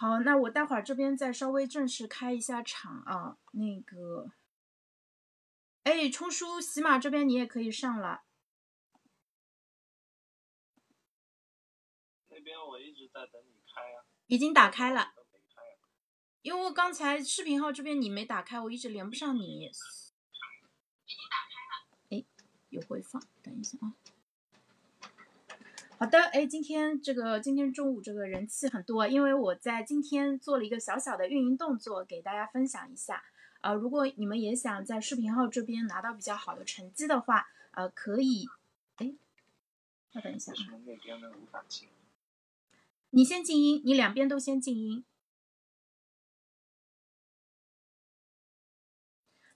好，那我待会儿这边再稍微正式开一下场啊。那个，哎，冲叔，喜马这边你也可以上了。那边我一直在等你开啊。已经打开了。因为刚才视频号这边你没打开，我一直连不上你。已经打开了。哎，有回放，等一下啊。好的，哎，今天这个今天中午这个人气很多，因为我在今天做了一个小小的运营动作，给大家分享一下。呃，如果你们也想在视频号这边拿到比较好的成绩的话，呃，可以，哎，稍等一下。你先静音，你两边都先静音。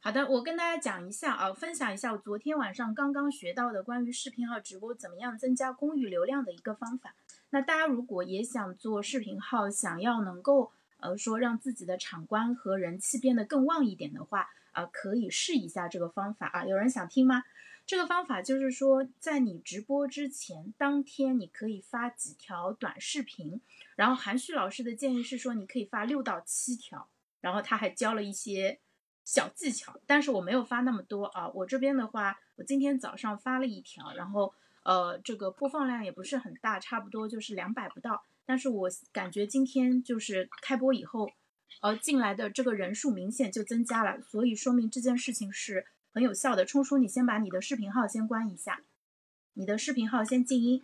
好的，我跟大家讲一下啊，分享一下我昨天晚上刚刚学到的关于视频号直播怎么样增加公域流量的一个方法。那大家如果也想做视频号，想要能够呃说让自己的场观和人气变得更旺一点的话，啊，可以试一下这个方法啊。有人想听吗？这个方法就是说，在你直播之前当天，你可以发几条短视频，然后韩旭老师的建议是说，你可以发六到七条，然后他还教了一些。小技巧，但是我没有发那么多啊。我这边的话，我今天早上发了一条，然后呃，这个播放量也不是很大，差不多就是两百不到。但是我感觉今天就是开播以后，呃，进来的这个人数明显就增加了，所以说明这件事情是很有效的。冲叔，你先把你的视频号先关一下，你的视频号先静音。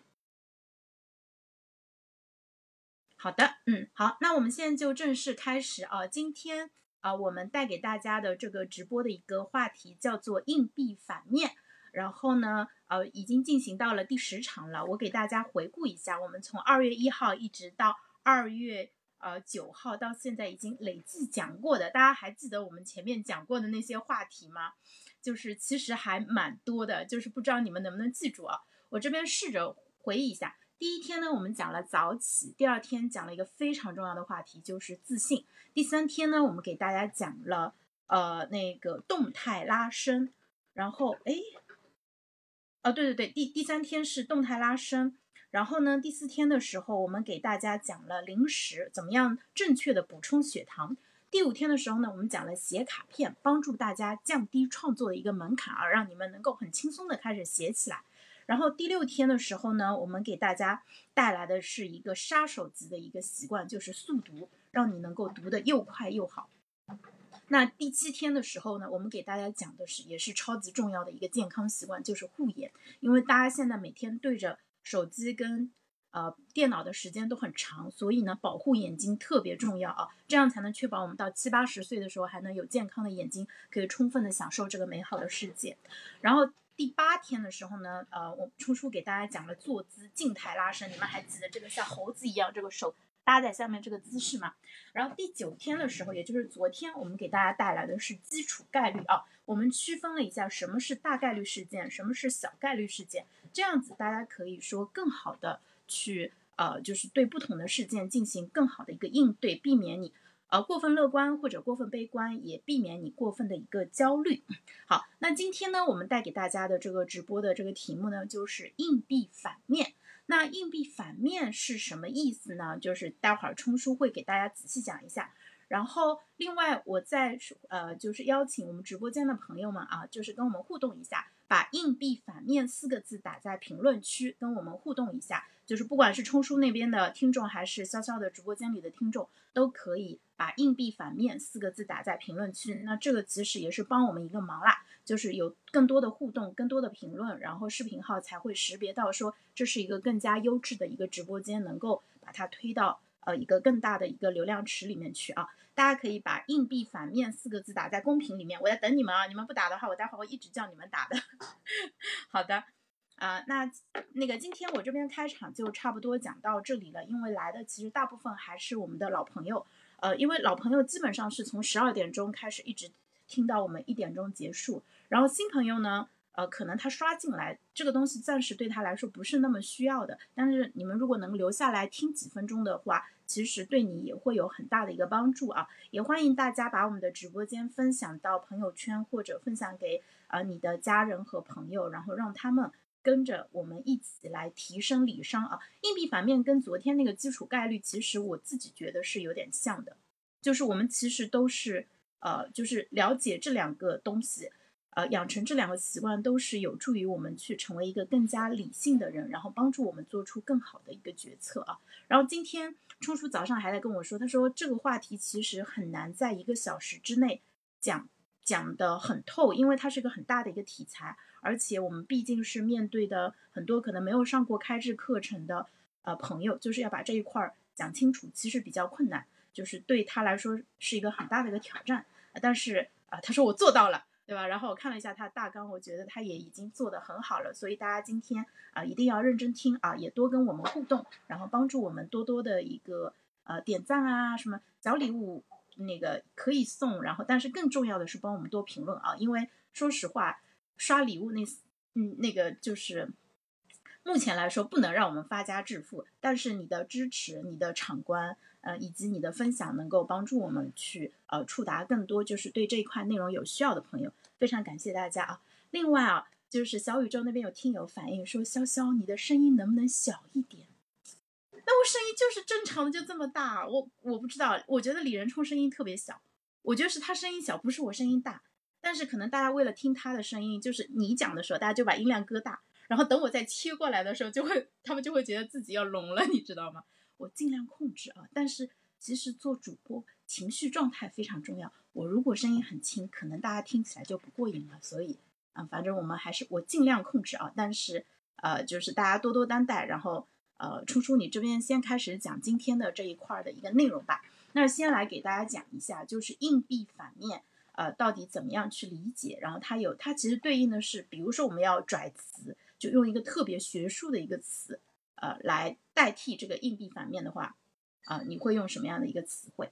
好的，嗯，好，那我们现在就正式开始啊，今天。啊，我们带给大家的这个直播的一个话题叫做硬币反面，然后呢，呃，已经进行到了第十场了。我给大家回顾一下，我们从二月一号一直到二月呃九号，到现在已经累计讲过的，大家还记得我们前面讲过的那些话题吗？就是其实还蛮多的，就是不知道你们能不能记住啊？我这边试着回忆一下。第一天呢，我们讲了早起；第二天讲了一个非常重要的话题，就是自信；第三天呢，我们给大家讲了呃那个动态拉伸。然后哎，啊对对对，第第三天是动态拉伸。然后呢，第四天的时候，我们给大家讲了零食怎么样正确的补充血糖。第五天的时候呢，我们讲了写卡片，帮助大家降低创作的一个门槛，而让你们能够很轻松的开始写起来。然后第六天的时候呢，我们给大家带来的是一个杀手级的一个习惯，就是速读，让你能够读得又快又好。那第七天的时候呢，我们给大家讲的是也是超级重要的一个健康习惯，就是护眼。因为大家现在每天对着手机跟呃电脑的时间都很长，所以呢，保护眼睛特别重要啊，这样才能确保我们到七八十岁的时候还能有健康的眼睛，可以充分的享受这个美好的世界。然后。第八天的时候呢，呃，我初初给大家讲了坐姿静态拉伸，你们还记得这个像猴子一样，这个手搭在下面这个姿势吗？然后第九天的时候，也就是昨天，我们给大家带来的是基础概率啊，我们区分了一下什么是大概率事件，什么是小概率事件，这样子大家可以说更好的去呃，就是对不同的事件进行更好的一个应对，避免你。呃，过分乐观或者过分悲观，也避免你过分的一个焦虑。好，那今天呢，我们带给大家的这个直播的这个题目呢，就是硬币反面。那硬币反面是什么意思呢？就是待会儿冲叔会给大家仔细讲一下。然后，另外我再呃，就是邀请我们直播间的朋友们啊，就是跟我们互动一下，把硬币反面四个字打在评论区，跟我们互动一下。就是不管是冲叔那边的听众，还是潇潇的直播间里的听众，都可以把“硬币反面”四个字打在评论区。那这个其实也是帮我们一个忙啦，就是有更多的互动、更多的评论，然后视频号才会识别到说这是一个更加优质的一个直播间，能够把它推到呃一个更大的一个流量池里面去啊。大家可以把“硬币反面”四个字打在公屏里面，我在等你们啊。你们不打的话，我待会儿会一直叫你们打的。好的。啊，那那个今天我这边开场就差不多讲到这里了，因为来的其实大部分还是我们的老朋友，呃，因为老朋友基本上是从十二点钟开始一直听到我们一点钟结束，然后新朋友呢，呃，可能他刷进来这个东西暂时对他来说不是那么需要的，但是你们如果能留下来听几分钟的话，其实对你也会有很大的一个帮助啊，也欢迎大家把我们的直播间分享到朋友圈或者分享给呃你的家人和朋友，然后让他们。跟着我们一起来提升理商啊。硬币反面跟昨天那个基础概率，其实我自己觉得是有点像的，就是我们其实都是呃，就是了解这两个东西。呃，养成这两个习惯都是有助于我们去成为一个更加理性的人，然后帮助我们做出更好的一个决策啊。然后今天初初早上还在跟我说，他说这个话题其实很难在一个小时之内讲讲的很透，因为它是一个很大的一个题材，而且我们毕竟是面对的很多可能没有上过开智课程的呃朋友，就是要把这一块儿讲清楚，其实比较困难，就是对他来说是一个很大的一个挑战。但是啊，他说我做到了。对吧？然后我看了一下他大纲，我觉得他也已经做得很好了。所以大家今天啊一定要认真听啊，也多跟我们互动，然后帮助我们多多的一个呃点赞啊，什么小礼物那个可以送。然后，但是更重要的是帮我们多评论啊，因为说实话，刷礼物那嗯那个就是目前来说不能让我们发家致富，但是你的支持，你的场观。呃，以及你的分享能够帮助我们去呃触达更多就是对这一块内容有需要的朋友，非常感谢大家啊！另外啊，就是小宇宙那边有听友反映说，潇潇你的声音能不能小一点？那我声音就是正常的就这么大，我我不知道，我觉得李仁冲声音特别小，我觉得是他声音小，不是我声音大。但是可能大家为了听他的声音，就是你讲的时候，大家就把音量搁大，然后等我再切过来的时候，就会他们就会觉得自己要聋了，你知道吗？我尽量控制啊，但是其实做主播情绪状态非常重要。我如果声音很轻，可能大家听起来就不过瘾了。所以啊，反正我们还是我尽量控制啊。但是呃，就是大家多多担待。然后呃，初初你这边先开始讲今天的这一块的一个内容吧。那先来给大家讲一下，就是硬币反面呃到底怎么样去理解。然后它有它其实对应的是，比如说我们要拽词，就用一个特别学术的一个词。呃，来代替这个硬币反面的话，啊，你会用什么样的一个词汇？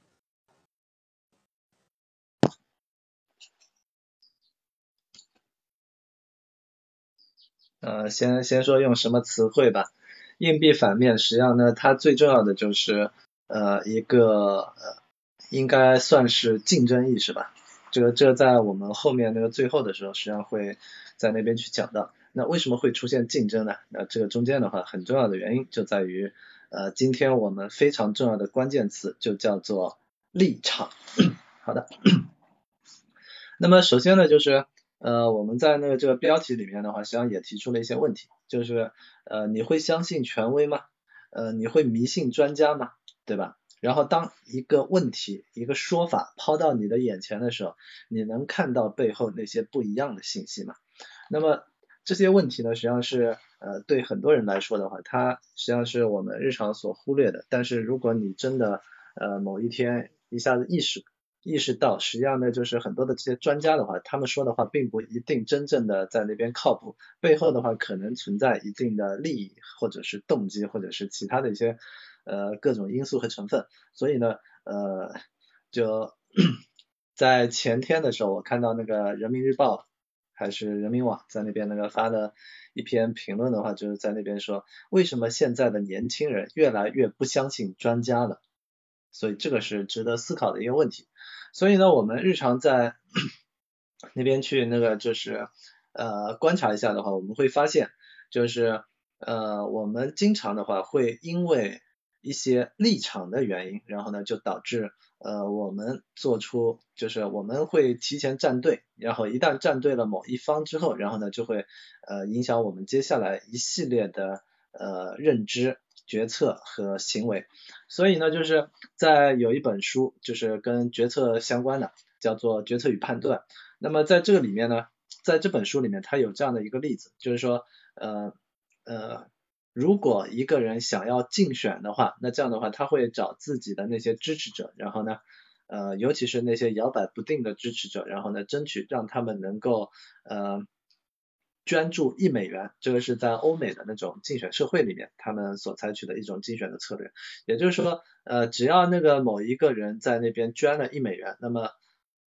呃，先先说用什么词汇吧。硬币反面，实际上呢，它最重要的就是呃一个呃，应该算是竞争意识吧。这个这个在我们后面那个最后的时候，实际上会在那边去讲到。那为什么会出现竞争呢？那这个中间的话，很重要的原因就在于，呃，今天我们非常重要的关键词就叫做立场。好的，那么首先呢，就是呃，我们在那个这个标题里面的话，实际上也提出了一些问题，就是呃，你会相信权威吗？呃，你会迷信专家吗？对吧？然后当一个问题、一个说法抛到你的眼前的时候，你能看到背后那些不一样的信息吗？那么这些问题呢，实际上是呃对很多人来说的话，它实际上是我们日常所忽略的。但是如果你真的呃某一天一下子意识意识到，实际上呢就是很多的这些专家的话，他们说的话并不一定真正的在那边靠谱，背后的话可能存在一定的利益或者是动机或者是其他的一些呃各种因素和成分。所以呢呃就 在前天的时候，我看到那个人民日报。还是人民网在那边那个发的一篇评论的话，就是在那边说，为什么现在的年轻人越来越不相信专家了？所以这个是值得思考的一个问题。所以呢，我们日常在 那边去那个就是呃观察一下的话，我们会发现，就是呃我们经常的话会因为一些立场的原因，然后呢就导致。呃，我们做出就是我们会提前站队，然后一旦站队了某一方之后，然后呢就会呃影响我们接下来一系列的呃认知、决策和行为。所以呢，就是在有一本书就是跟决策相关的，叫做《决策与判断》。那么在这个里面呢，在这本书里面，它有这样的一个例子，就是说呃呃。如果一个人想要竞选的话，那这样的话，他会找自己的那些支持者，然后呢，呃，尤其是那些摇摆不定的支持者，然后呢，争取让他们能够呃捐助一美元，这个是在欧美的那种竞选社会里面，他们所采取的一种竞选的策略。也就是说，呃，只要那个某一个人在那边捐了一美元，那么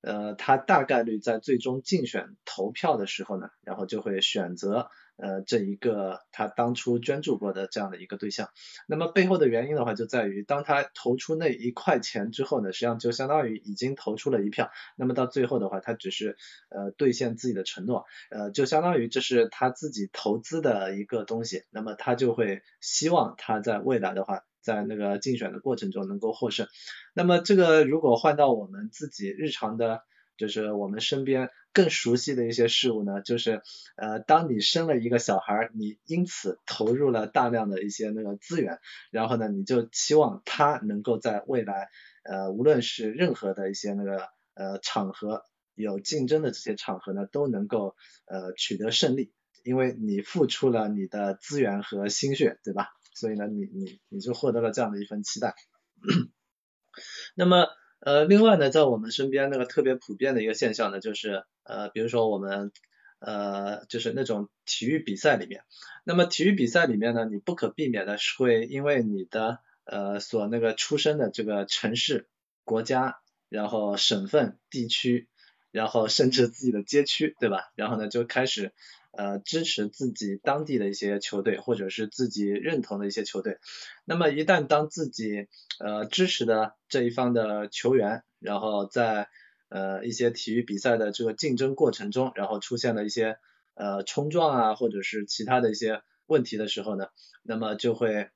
呃，他大概率在最终竞选投票的时候呢，然后就会选择。呃这一个他当初捐助过的这样的一个对象。那么背后的原因的话，就在于当他投出那一块钱之后呢，实际上就相当于已经投出了一票。那么到最后的话，他只是呃兑现自己的承诺，呃就相当于这是他自己投资的一个东西。那么他就会希望他在未来的话。在那个竞选的过程中能够获胜，那么这个如果换到我们自己日常的，就是我们身边更熟悉的一些事物呢，就是呃，当你生了一个小孩，你因此投入了大量的一些那个资源，然后呢，你就期望他能够在未来，呃，无论是任何的一些那个呃场合有竞争的这些场合呢，都能够呃取得胜利，因为你付出了你的资源和心血，对吧？所以呢，你你你就获得了这样的一份期待。那么呃，另外呢，在我们身边那个特别普遍的一个现象呢，就是呃，比如说我们呃，就是那种体育比赛里面，那么体育比赛里面呢，你不可避免的是会因为你的呃所那个出生的这个城市、国家，然后省份、地区，然后甚至自己的街区，对吧？然后呢，就开始。呃，支持自己当地的一些球队，或者是自己认同的一些球队。那么一旦当自己呃支持的这一方的球员，然后在呃一些体育比赛的这个竞争过程中，然后出现了一些呃冲撞啊，或者是其他的一些问题的时候呢，那么就会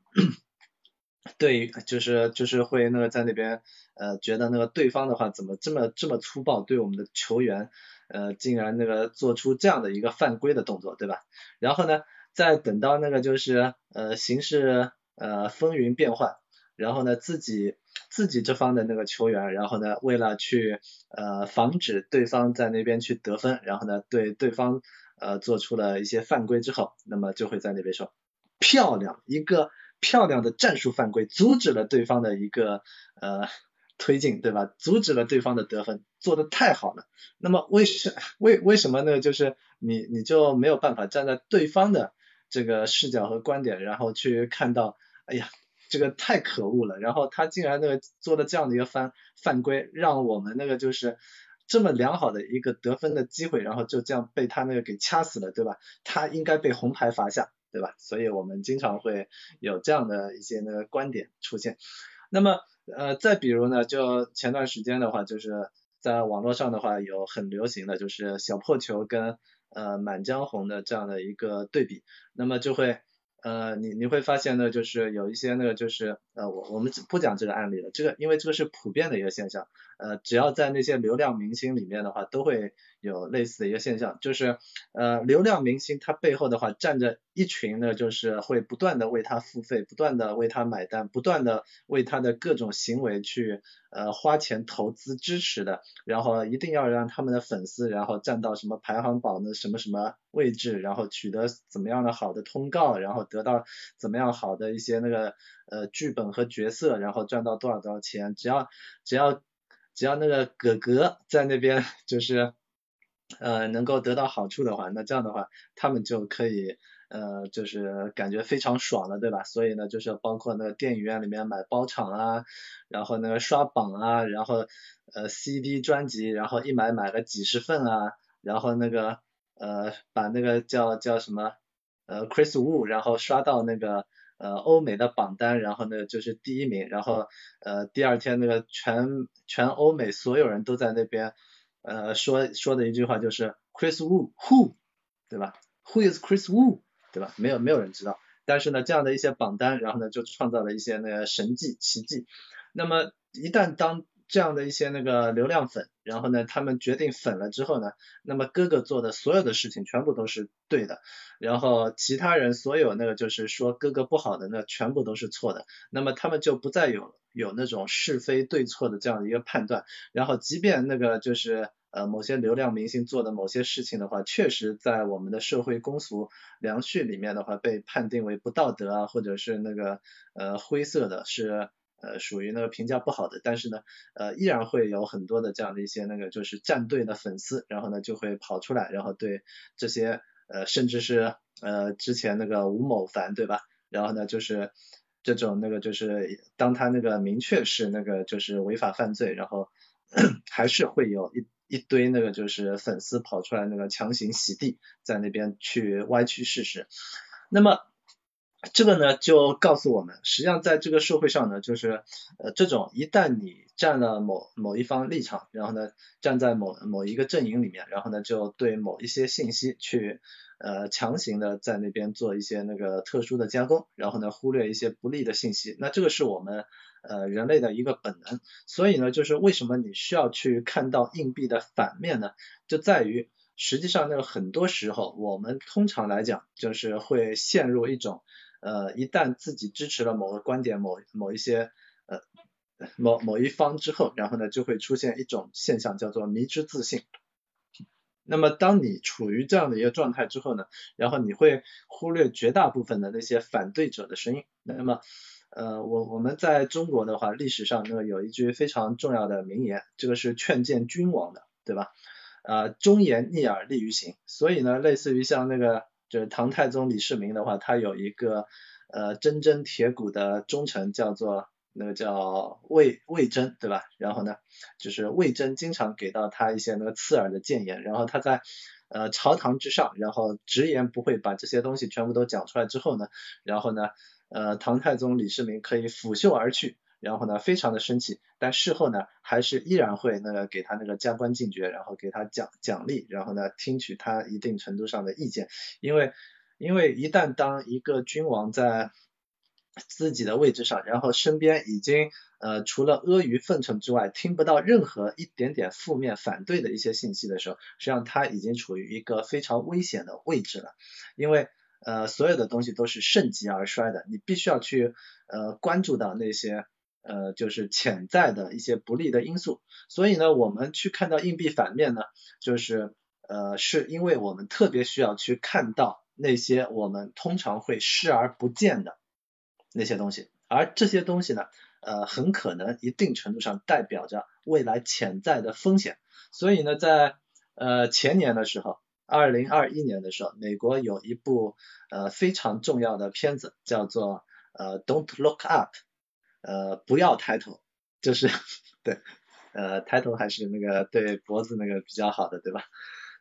对，就是就是会那个在那边呃觉得那个对方的话怎么这么这么粗暴，对我们的球员。呃，竟然那个做出这样的一个犯规的动作，对吧？然后呢，再等到那个就是呃形势呃风云变幻，然后呢自己自己这方的那个球员，然后呢为了去呃防止对方在那边去得分，然后呢对对方呃做出了一些犯规之后，那么就会在那边说漂亮一个漂亮的战术犯规，阻止了对方的一个呃。推进对吧？阻止了对方的得分，做的太好了。那么为什为为什么呢？就是你你就没有办法站在对方的这个视角和观点，然后去看到，哎呀，这个太可恶了。然后他竟然那个做了这样的一个犯犯规，让我们那个就是这么良好的一个得分的机会，然后就这样被他那个给掐死了，对吧？他应该被红牌罚下，对吧？所以我们经常会有这样的一些那个观点出现。那么。呃，再比如呢，就前段时间的话，就是在网络上的话有很流行的就是小破球跟呃满江红的这样的一个对比，那么就会。呃，你你会发现呢，就是有一些那个就是呃，我我们不讲这个案例了，这个因为这个是普遍的一个现象，呃，只要在那些流量明星里面的话，都会有类似的一个现象，就是呃，流量明星他背后的话站着一群呢，就是会不断的为他付费，不断的为他买单，不断的为他的各种行为去呃花钱投资支持的，然后一定要让他们的粉丝然后站到什么排行榜的什么什么位置，然后取得怎么样的好的通告，然后。得到怎么样好的一些那个呃剧本和角色，然后赚到多少多少钱，只要只要只要那个哥哥在那边就是呃能够得到好处的话，那这样的话他们就可以呃就是感觉非常爽了，对吧？所以呢就是包括那个电影院里面买包场啊，然后那个刷榜啊，然后呃 CD 专辑，然后一买买个几十份啊，然后那个呃把那个叫叫什么？呃，Chris Wu，然后刷到那个呃欧美的榜单，然后呢就是第一名，然后呃第二天那个全全欧美所有人都在那边呃说说的一句话就是 Chris Wu Who，对吧？Who is Chris Wu，对吧？没有没有人知道，但是呢这样的一些榜单，然后呢就创造了一些那个神迹奇迹。那么一旦当这样的一些那个流量粉，然后呢，他们决定粉了之后呢，那么哥哥做的所有的事情全部都是对的，然后其他人所有那个就是说哥哥不好的那全部都是错的，那么他们就不再有有那种是非对错的这样的一个判断，然后即便那个就是呃某些流量明星做的某些事情的话，确实在我们的社会公俗良序里面的话被判定为不道德啊，或者是那个呃灰色的，是。呃，属于那个评价不好的，但是呢，呃，依然会有很多的这样的一些那个就是站队的粉丝，然后呢就会跑出来，然后对这些呃，甚至是呃之前那个吴某凡对吧？然后呢就是这种那个就是当他那个明确是那个就是违法犯罪，然后 还是会有一一堆那个就是粉丝跑出来那个强行洗地，在那边去歪曲事实。那么这个呢，就告诉我们，实际上在这个社会上呢，就是呃这种一旦你站了某某一方立场，然后呢站在某某一个阵营里面，然后呢就对某一些信息去呃强行的在那边做一些那个特殊的加工，然后呢忽略一些不利的信息，那这个是我们呃人类的一个本能。所以呢，就是为什么你需要去看到硬币的反面呢？就在于实际上那个很多时候，我们通常来讲就是会陷入一种。呃，一旦自己支持了某个观点、某某一些呃某某一方之后，然后呢，就会出现一种现象，叫做迷之自信。那么，当你处于这样的一个状态之后呢，然后你会忽略绝大部分的那些反对者的声音。那么，呃，我我们在中国的话，历史上那个有一句非常重要的名言，这个是劝谏君王的，对吧？啊，忠言逆耳利于行。所以呢，类似于像那个。就是唐太宗李世民的话，他有一个呃铮铮铁骨的忠臣，叫做那个叫魏魏征，对吧？然后呢，就是魏征经常给到他一些那个刺耳的谏言，然后他在呃朝堂之上，然后直言不讳把这些东西全部都讲出来之后呢，然后呢，呃唐太宗李世民可以拂袖而去。然后呢，非常的生气，但事后呢，还是依然会那个给他那个加官进爵，然后给他奖奖励，然后呢，听取他一定程度上的意见，因为因为一旦当一个君王在自己的位置上，然后身边已经呃除了阿谀奉承之外，听不到任何一点点负面反对的一些信息的时候，实际上他已经处于一个非常危险的位置了，因为呃所有的东西都是盛极而衰的，你必须要去呃关注到那些。呃，就是潜在的一些不利的因素，所以呢，我们去看到硬币反面呢，就是呃，是因为我们特别需要去看到那些我们通常会视而不见的那些东西，而这些东西呢，呃，很可能一定程度上代表着未来潜在的风险。所以呢，在呃前年的时候，二零二一年的时候，美国有一部呃非常重要的片子，叫做呃 Don't Look Up。呃，不要抬头，就是对，呃，抬头还是那个对脖子那个比较好的，对吧？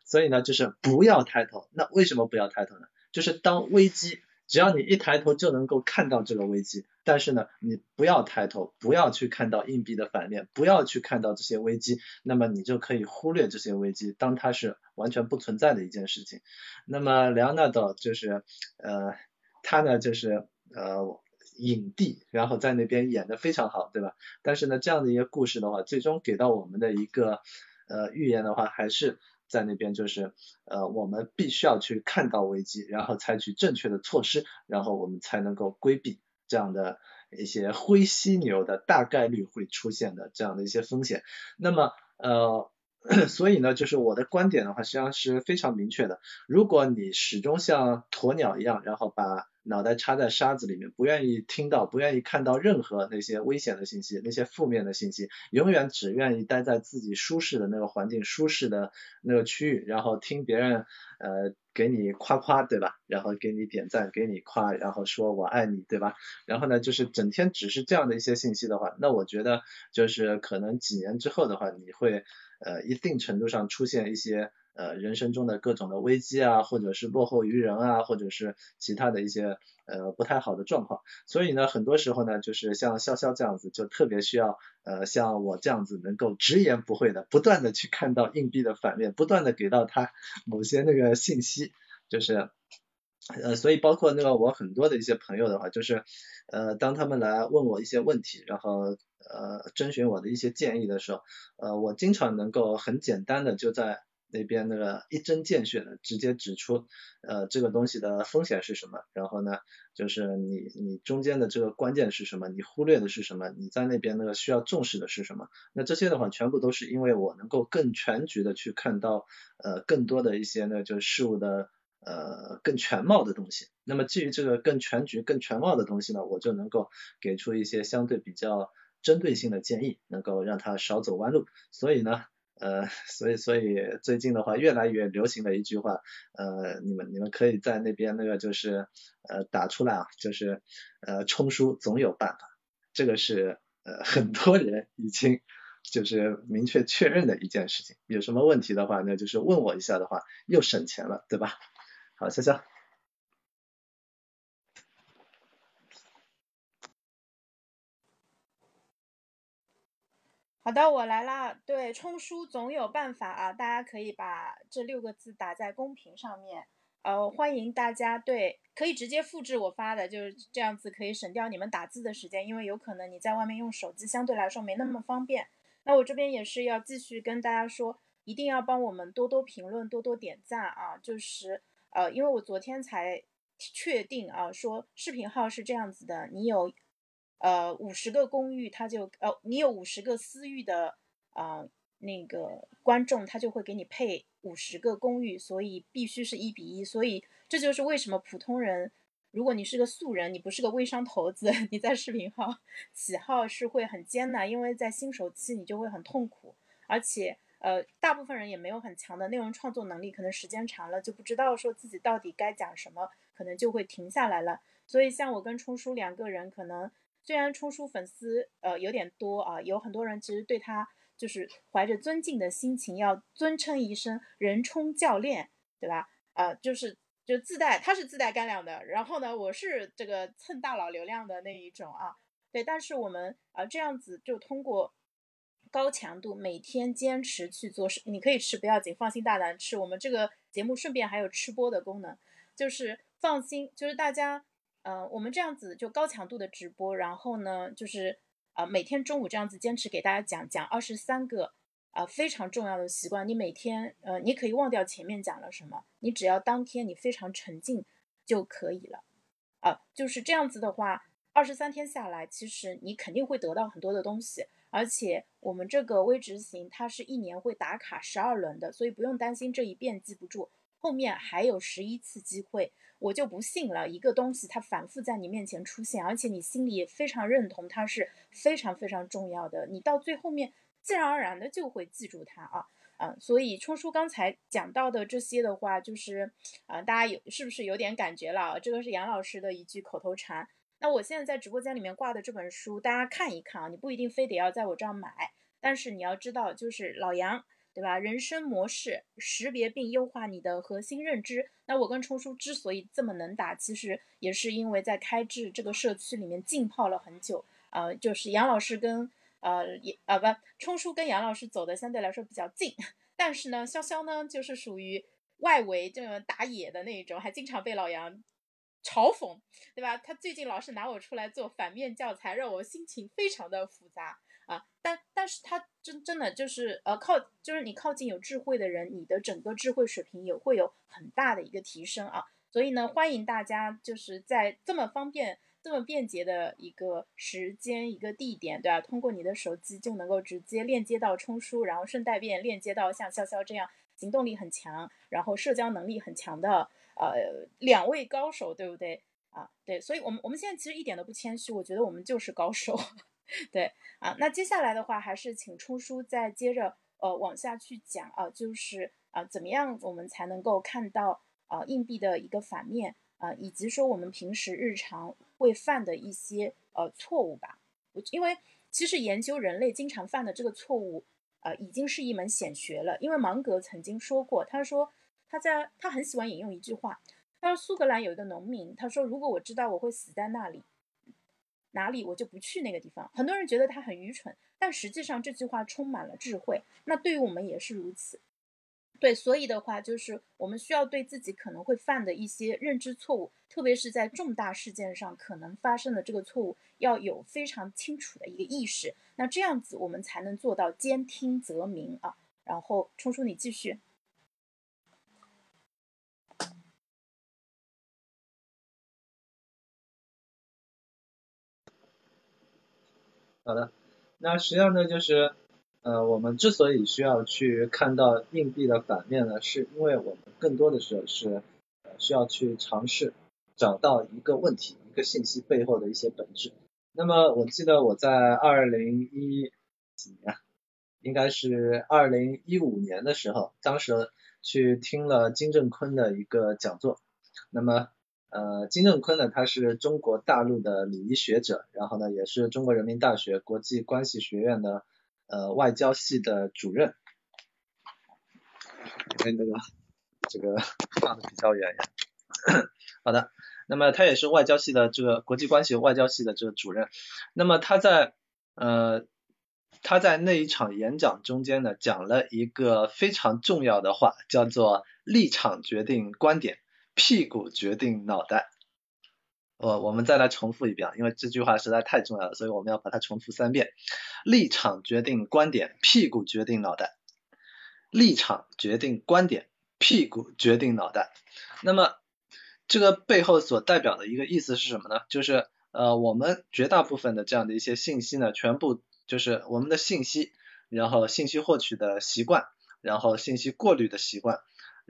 所以呢，就是不要抬头。那为什么不要抬头呢？就是当危机，只要你一抬头就能够看到这个危机，但是呢，你不要抬头，不要去看到硬币的反面，不要去看到这些危机，那么你就可以忽略这些危机，当它是完全不存在的一件事情。那么莱昂纳多就是呃，他呢就是呃。影帝，然后在那边演的非常好，对吧？但是呢，这样的一个故事的话，最终给到我们的一个呃预言的话，还是在那边就是呃我们必须要去看到危机，然后采取正确的措施，然后我们才能够规避这样的一些灰犀牛的大概率会出现的这样的一些风险。那么呃。所以呢，就是我的观点的话，实际上是非常明确的。如果你始终像鸵鸟一样，然后把脑袋插在沙子里面，不愿意听到、不愿意看到任何那些危险的信息、那些负面的信息，永远只愿意待在自己舒适的那个环境、舒适的那个区域，然后听别人呃给你夸夸，对吧？然后给你点赞、给你夸，然后说我爱你，对吧？然后呢，就是整天只是这样的一些信息的话，那我觉得就是可能几年之后的话，你会。呃，一定程度上出现一些呃人生中的各种的危机啊，或者是落后于人啊，或者是其他的一些呃不太好的状况。所以呢，很多时候呢，就是像潇潇这样子，就特别需要呃像我这样子能够直言不讳的，不断的去看到硬币的反面，不断的给到他某些那个信息，就是呃，所以包括那个我很多的一些朋友的话，就是呃当他们来问我一些问题，然后。呃，征询我的一些建议的时候，呃，我经常能够很简单的就在那边那个一针见血的直接指出，呃，这个东西的风险是什么，然后呢，就是你你中间的这个关键是什么，你忽略的是什么，你在那边那个需要重视的是什么，那这些的话全部都是因为我能够更全局的去看到呃更多的一些呢就是事物的呃更全貌的东西，那么基于这个更全局更全貌的东西呢，我就能够给出一些相对比较。针对性的建议，能够让他少走弯路。所以呢，呃，所以所以最近的话，越来越流行的一句话，呃，你们你们可以在那边那个就是呃打出来啊，就是呃冲叔总有办法。这个是呃很多人已经就是明确确认的一件事情。有什么问题的话呢，就是问我一下的话，又省钱了，对吧？好，潇潇。好的，我来啦。对，冲书总有办法啊，大家可以把这六个字打在公屏上面。呃，欢迎大家对，可以直接复制我发的，就是这样子可以省掉你们打字的时间，因为有可能你在外面用手机相对来说没那么方便。那我这边也是要继续跟大家说，一定要帮我们多多评论，多多点赞啊！就是呃，因为我昨天才确定啊，说视频号是这样子的，你有。呃，五十个公寓，他就呃，你有五十个私域的啊，那个观众，他就会给你配五十个公寓，所以必须是一比一。所以这就是为什么普通人，如果你是个素人，你不是个微商头子，你在视频号起号是会很艰难，因为在新手期你就会很痛苦，而且呃，大部分人也没有很强的内容创作能力，可能时间长了就不知道说自己到底该讲什么，可能就会停下来了。所以像我跟冲叔两个人可能。虽然冲叔粉丝呃有点多啊，有很多人其实对他就是怀着尊敬的心情，要尊称一声“人冲教练”，对吧？呃，就是就自带他是自带干粮的，然后呢，我是这个蹭大佬流量的那一种啊。对，但是我们啊这样子就通过高强度每天坚持去做事，你可以吃不要紧，放心大胆吃。我们这个节目顺便还有吃播的功能，就是放心，就是大家。呃，我们这样子就高强度的直播，然后呢，就是呃每天中午这样子坚持给大家讲讲二十三个啊非常重要的习惯。你每天呃你可以忘掉前面讲了什么，你只要当天你非常沉浸就可以了啊。就是这样子的话，二十三天下来，其实你肯定会得到很多的东西。而且我们这个微执行它是一年会打卡十二轮的，所以不用担心这一遍记不住，后面还有十一次机会。我就不信了，一个东西它反复在你面前出现，而且你心里也非常认同它是非常非常重要的，你到最后面自然而然的就会记住它啊，嗯，所以冲叔刚才讲到的这些的话，就是啊，大家有是不是有点感觉了？这个是杨老师的一句口头禅。那我现在在直播间里面挂的这本书，大家看一看啊，你不一定非得要在我这儿买，但是你要知道，就是老杨。对吧？人生模式识别并优化你的核心认知。那我跟冲叔之所以这么能打，其实也是因为在开智这个社区里面浸泡了很久。呃，就是杨老师跟呃也啊不，冲叔跟杨老师走的相对来说比较近。但是呢，潇潇呢就是属于外围这种打野的那一种，还经常被老杨嘲讽，对吧？他最近老是拿我出来做反面教材，让我心情非常的复杂。啊，但但是他真真的就是呃靠，就是你靠近有智慧的人，你的整个智慧水平也会有很大的一个提升啊。所以呢，欢迎大家就是在这么方便、这么便捷的一个时间、一个地点，对吧？通过你的手机就能够直接链接到冲书，然后顺带便链接到像潇潇这样行动力很强、然后社交能力很强的呃两位高手，对不对？啊，对，所以我们我们现在其实一点都不谦虚，我觉得我们就是高手。对啊，那接下来的话还是请冲叔再接着呃往下去讲啊，就是啊怎么样我们才能够看到啊硬币的一个反面啊，以及说我们平时日常会犯的一些呃错误吧。因为其实研究人类经常犯的这个错误呃已经是一门显学了。因为芒格曾经说过，他说他在他很喜欢引用一句话，他说苏格兰有一个农民，他说如果我知道我会死在那里。哪里我就不去那个地方。很多人觉得他很愚蠢，但实际上这句话充满了智慧。那对于我们也是如此。对，所以的话就是我们需要对自己可能会犯的一些认知错误，特别是在重大事件上可能发生的这个错误，要有非常清楚的一个意识。那这样子我们才能做到兼听则明啊。然后冲叔你继续。好的，那实际上呢，就是呃，我们之所以需要去看到硬币的反面呢，是因为我们更多的时候是呃需要去尝试找到一个问题、一个信息背后的一些本质。那么我记得我在二零一几年，应该是二零一五年的时候，当时去听了金正坤的一个讲座，那么。呃，金正坤呢，他是中国大陆的礼仪学者，然后呢，也是中国人民大学国际关系学院的呃外交系的主任，因为那个这个 放的比较远呀。好的，那么他也是外交系的这个国际关系外交系的这个主任。那么他在呃他在那一场演讲中间呢，讲了一个非常重要的话，叫做立场决定观点，屁股决定脑袋。我我们再来重复一遍，因为这句话实在太重要了，所以我们要把它重复三遍。立场决定观点，屁股决定脑袋。立场决定观点，屁股决定脑袋。那么这个背后所代表的一个意思是什么呢？就是呃我们绝大部分的这样的一些信息呢，全部就是我们的信息，然后信息获取的习惯，然后信息过滤的习惯。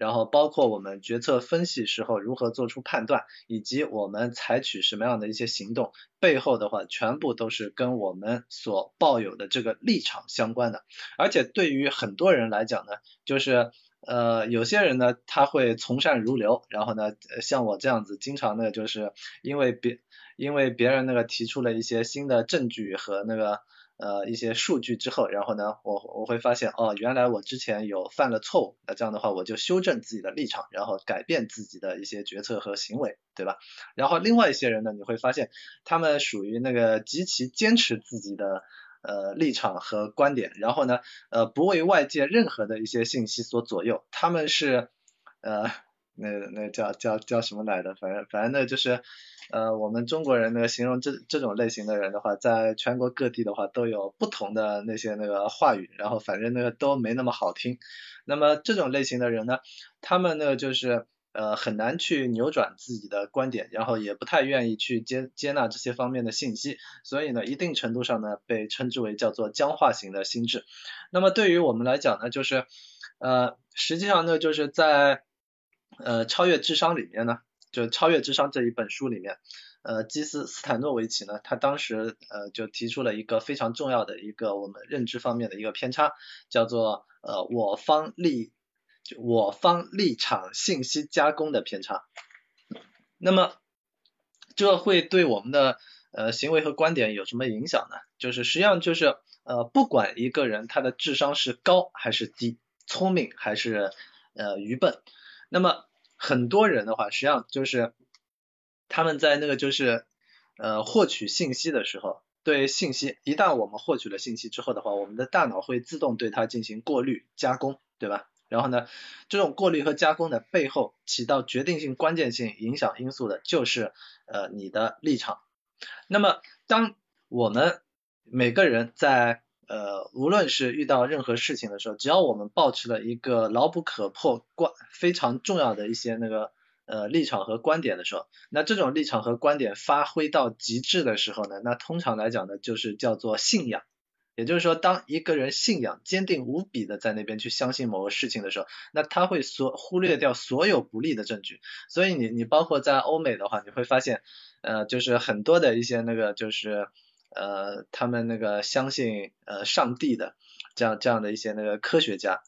然后包括我们决策分析时候如何做出判断，以及我们采取什么样的一些行动，背后的话全部都是跟我们所抱有的这个立场相关的。而且对于很多人来讲呢，就是呃有些人呢他会从善如流，然后呢像我这样子，经常呢就是因为别因为别人那个提出了一些新的证据和那个。呃，一些数据之后，然后呢，我我会发现，哦，原来我之前有犯了错误，那这样的话，我就修正自己的立场，然后改变自己的一些决策和行为，对吧？然后另外一些人呢，你会发现，他们属于那个极其坚持自己的呃立场和观点，然后呢，呃，不为外界任何的一些信息所左右，他们是呃。那那叫叫叫什么来的？反正反正呢就是，呃，我们中国人呢形容这这种类型的人的话，在全国各地的话都有不同的那些那个话语，然后反正那个都没那么好听。那么这种类型的人呢，他们呢就是呃很难去扭转自己的观点，然后也不太愿意去接接纳这些方面的信息，所以呢，一定程度上呢被称之为叫做僵化型的心智。那么对于我们来讲呢，就是呃实际上呢就是在呃，超越智商里面呢，就《超越智商》这一本书里面，呃，基斯斯坦诺维奇呢，他当时呃就提出了一个非常重要的一个我们认知方面的一个偏差，叫做呃我方立就我方立场信息加工的偏差。那么这会对我们的呃行为和观点有什么影响呢？就是实际上就是呃不管一个人他的智商是高还是低，聪明还是呃愚笨。那么很多人的话，实际上就是他们在那个就是呃获取信息的时候，对信息一旦我们获取了信息之后的话，我们的大脑会自动对它进行过滤加工，对吧？然后呢，这种过滤和加工的背后起到决定性、关键性影响因素的就是呃你的立场。那么当我们每个人在呃，无论是遇到任何事情的时候，只要我们保持了一个牢不可破、关非常重要的一些那个呃立场和观点的时候，那这种立场和观点发挥到极致的时候呢，那通常来讲呢，就是叫做信仰。也就是说，当一个人信仰坚定无比的在那边去相信某个事情的时候，那他会所忽略掉所有不利的证据。所以你你包括在欧美的话，你会发现呃，就是很多的一些那个就是。呃，他们那个相信呃上帝的这样这样的一些那个科学家，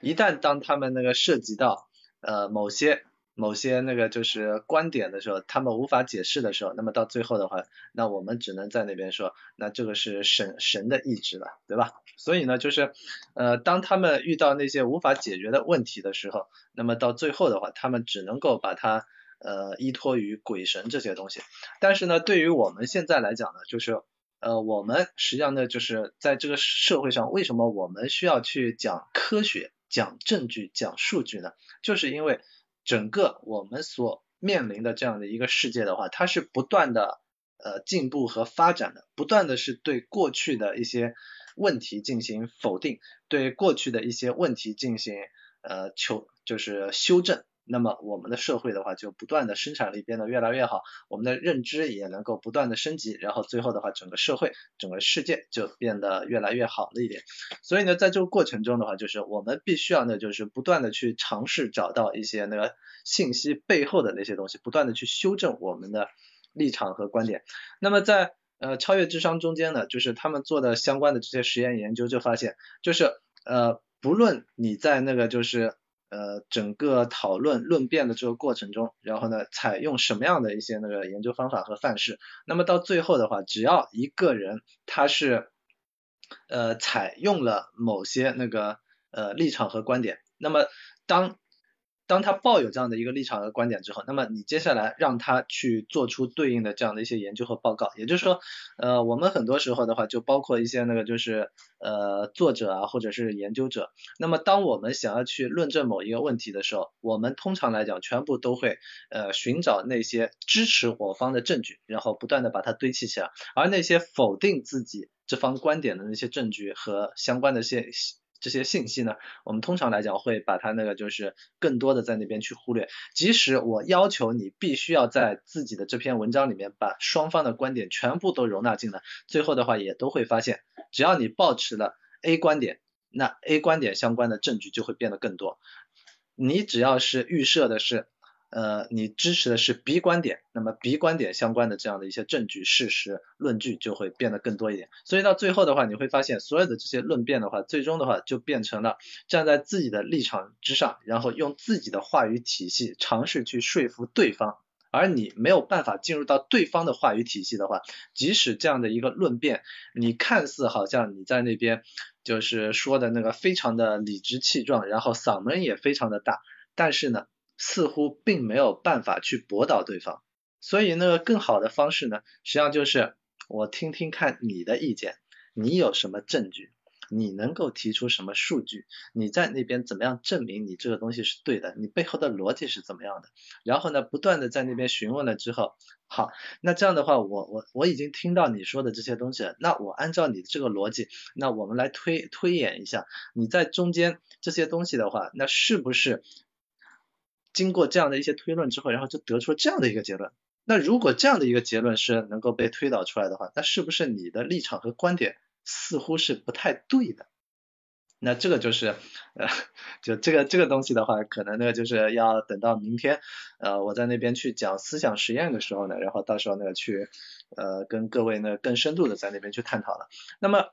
一旦当他们那个涉及到呃某些某些那个就是观点的时候，他们无法解释的时候，那么到最后的话，那我们只能在那边说，那这个是神神的意志了，对吧？所以呢，就是呃当他们遇到那些无法解决的问题的时候，那么到最后的话，他们只能够把它。呃，依托于鬼神这些东西，但是呢，对于我们现在来讲呢，就是呃，我们实际上呢，就是在这个社会上，为什么我们需要去讲科学、讲证据、讲数据呢？就是因为整个我们所面临的这样的一个世界的话，它是不断的呃进步和发展的，不断的是对过去的一些问题进行否定，对过去的一些问题进行呃求就是修正。那么我们的社会的话，就不断的生产力变得越来越好，我们的认知也能够不断的升级，然后最后的话，整个社会、整个世界就变得越来越好了一点。所以呢，在这个过程中的话，就是我们必须要呢，就是不断的去尝试找到一些那个信息背后的那些东西，不断的去修正我们的立场和观点。那么在呃超越智商中间呢，就是他们做的相关的这些实验研究就发现，就是呃不论你在那个就是。呃整个讨论论辩的这个过程中，然后呢采用什么样的一些那个研究方法和范式，那么到最后的话，只要一个人他是呃采用了某些那个呃立场和观点，那么当当他抱有这样的一个立场和观点之后，那么你接下来让他去做出对应的这样的一些研究和报告，也就是说，呃，我们很多时候的话，就包括一些那个就是呃作者啊，或者是研究者，那么当我们想要去论证某一个问题的时候，我们通常来讲全部都会呃寻找那些支持我方的证据，然后不断的把它堆砌起来，而那些否定自己这方观点的那些证据和相关的些。这些信息呢，我们通常来讲会把它那个就是更多的在那边去忽略。即使我要求你必须要在自己的这篇文章里面把双方的观点全部都容纳进来，最后的话也都会发现，只要你保持了 A 观点，那 A 观点相关的证据就会变得更多。你只要是预设的是。呃，你支持的是 B 观点，那么 B 观点相关的这样的一些证据、事实、论据就会变得更多一点。所以到最后的话，你会发现所有的这些论辩的话，最终的话就变成了站在自己的立场之上，然后用自己的话语体系尝试去说服对方。而你没有办法进入到对方的话语体系的话，即使这样的一个论辩，你看似好像你在那边就是说的那个非常的理直气壮，然后嗓门也非常的大，但是呢。似乎并没有办法去驳倒对方，所以那个更好的方式呢，实际上就是我听听看你的意见，你有什么证据，你能够提出什么数据，你在那边怎么样证明你这个东西是对的，你背后的逻辑是怎么样的，然后呢，不断的在那边询问了之后，好，那这样的话，我我我已经听到你说的这些东西了，那我按照你这个逻辑，那我们来推推演一下，你在中间这些东西的话，那是不是？经过这样的一些推论之后，然后就得出这样的一个结论。那如果这样的一个结论是能够被推导出来的话，那是不是你的立场和观点似乎是不太对的？那这个就是呃，就这个这个东西的话，可能呢就是要等到明天呃我在那边去讲思想实验的时候呢，然后到时候呢去呃跟各位呢更深度的在那边去探讨了。那么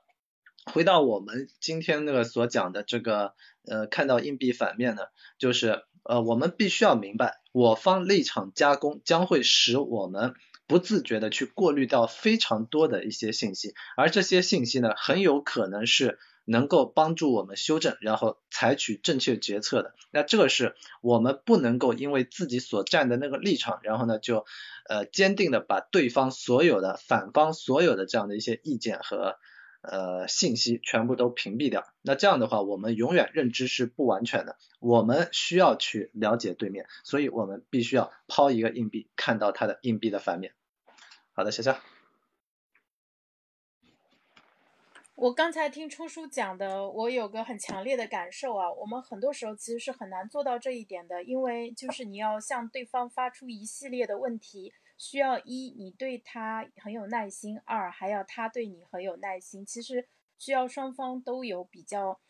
回到我们今天那个所讲的这个呃看到硬币反面呢，就是。呃，我们必须要明白，我方立场加工将会使我们不自觉的去过滤掉非常多的一些信息，而这些信息呢，很有可能是能够帮助我们修正，然后采取正确决策的。那这个是我们不能够因为自己所站的那个立场，然后呢就呃坚定的把对方所有的反方所有的这样的一些意见和。呃，信息全部都屏蔽掉，那这样的话，我们永远认知是不完全的。我们需要去了解对面，所以我们必须要抛一个硬币，看到它的硬币的反面。好的，小夏。我刚才听初叔讲的，我有个很强烈的感受啊，我们很多时候其实是很难做到这一点的，因为就是你要向对方发出一系列的问题。需要一，你对他很有耐心；二，还要他对你很有耐心。其实需要双方都有比较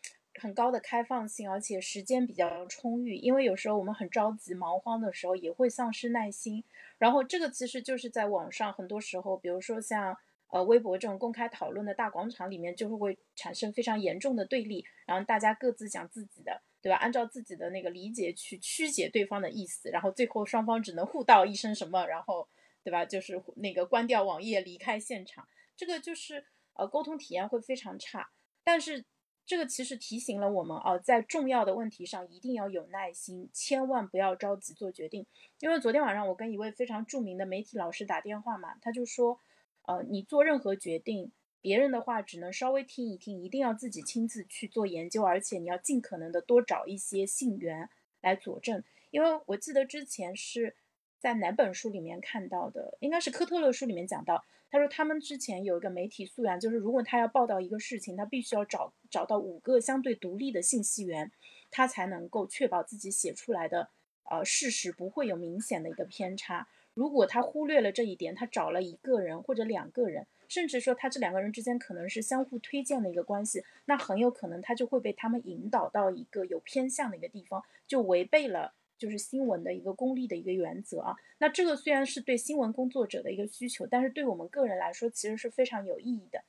很高的开放性，而且时间比较充裕。因为有时候我们很着急、忙慌的时候，也会丧失耐心。然后这个其实就是在网上很多时候，比如说像呃微博这种公开讨论的大广场里面，就会产生非常严重的对立，然后大家各自讲自己的。对吧？按照自己的那个理解去曲解对方的意思，然后最后双方只能互道一声什么，然后，对吧？就是那个关掉网页，离开现场。这个就是呃沟通体验会非常差。但是这个其实提醒了我们啊，在重要的问题上一定要有耐心，千万不要着急做决定。因为昨天晚上我跟一位非常著名的媒体老师打电话嘛，他就说，呃，你做任何决定。别人的话只能稍微听一听，一定要自己亲自去做研究，而且你要尽可能的多找一些信源来佐证。因为我记得之前是在哪本书里面看到的，应该是科特勒书里面讲到，他说他们之前有一个媒体素养，就是如果他要报道一个事情，他必须要找找到五个相对独立的信息源，他才能够确保自己写出来的呃事实不会有明显的一个偏差。如果他忽略了这一点，他找了一个人或者两个人。甚至说他这两个人之间可能是相互推荐的一个关系，那很有可能他就会被他们引导到一个有偏向的一个地方，就违背了就是新闻的一个功利的一个原则啊。那这个虽然是对新闻工作者的一个需求，但是对我们个人来说其实是非常有意义的。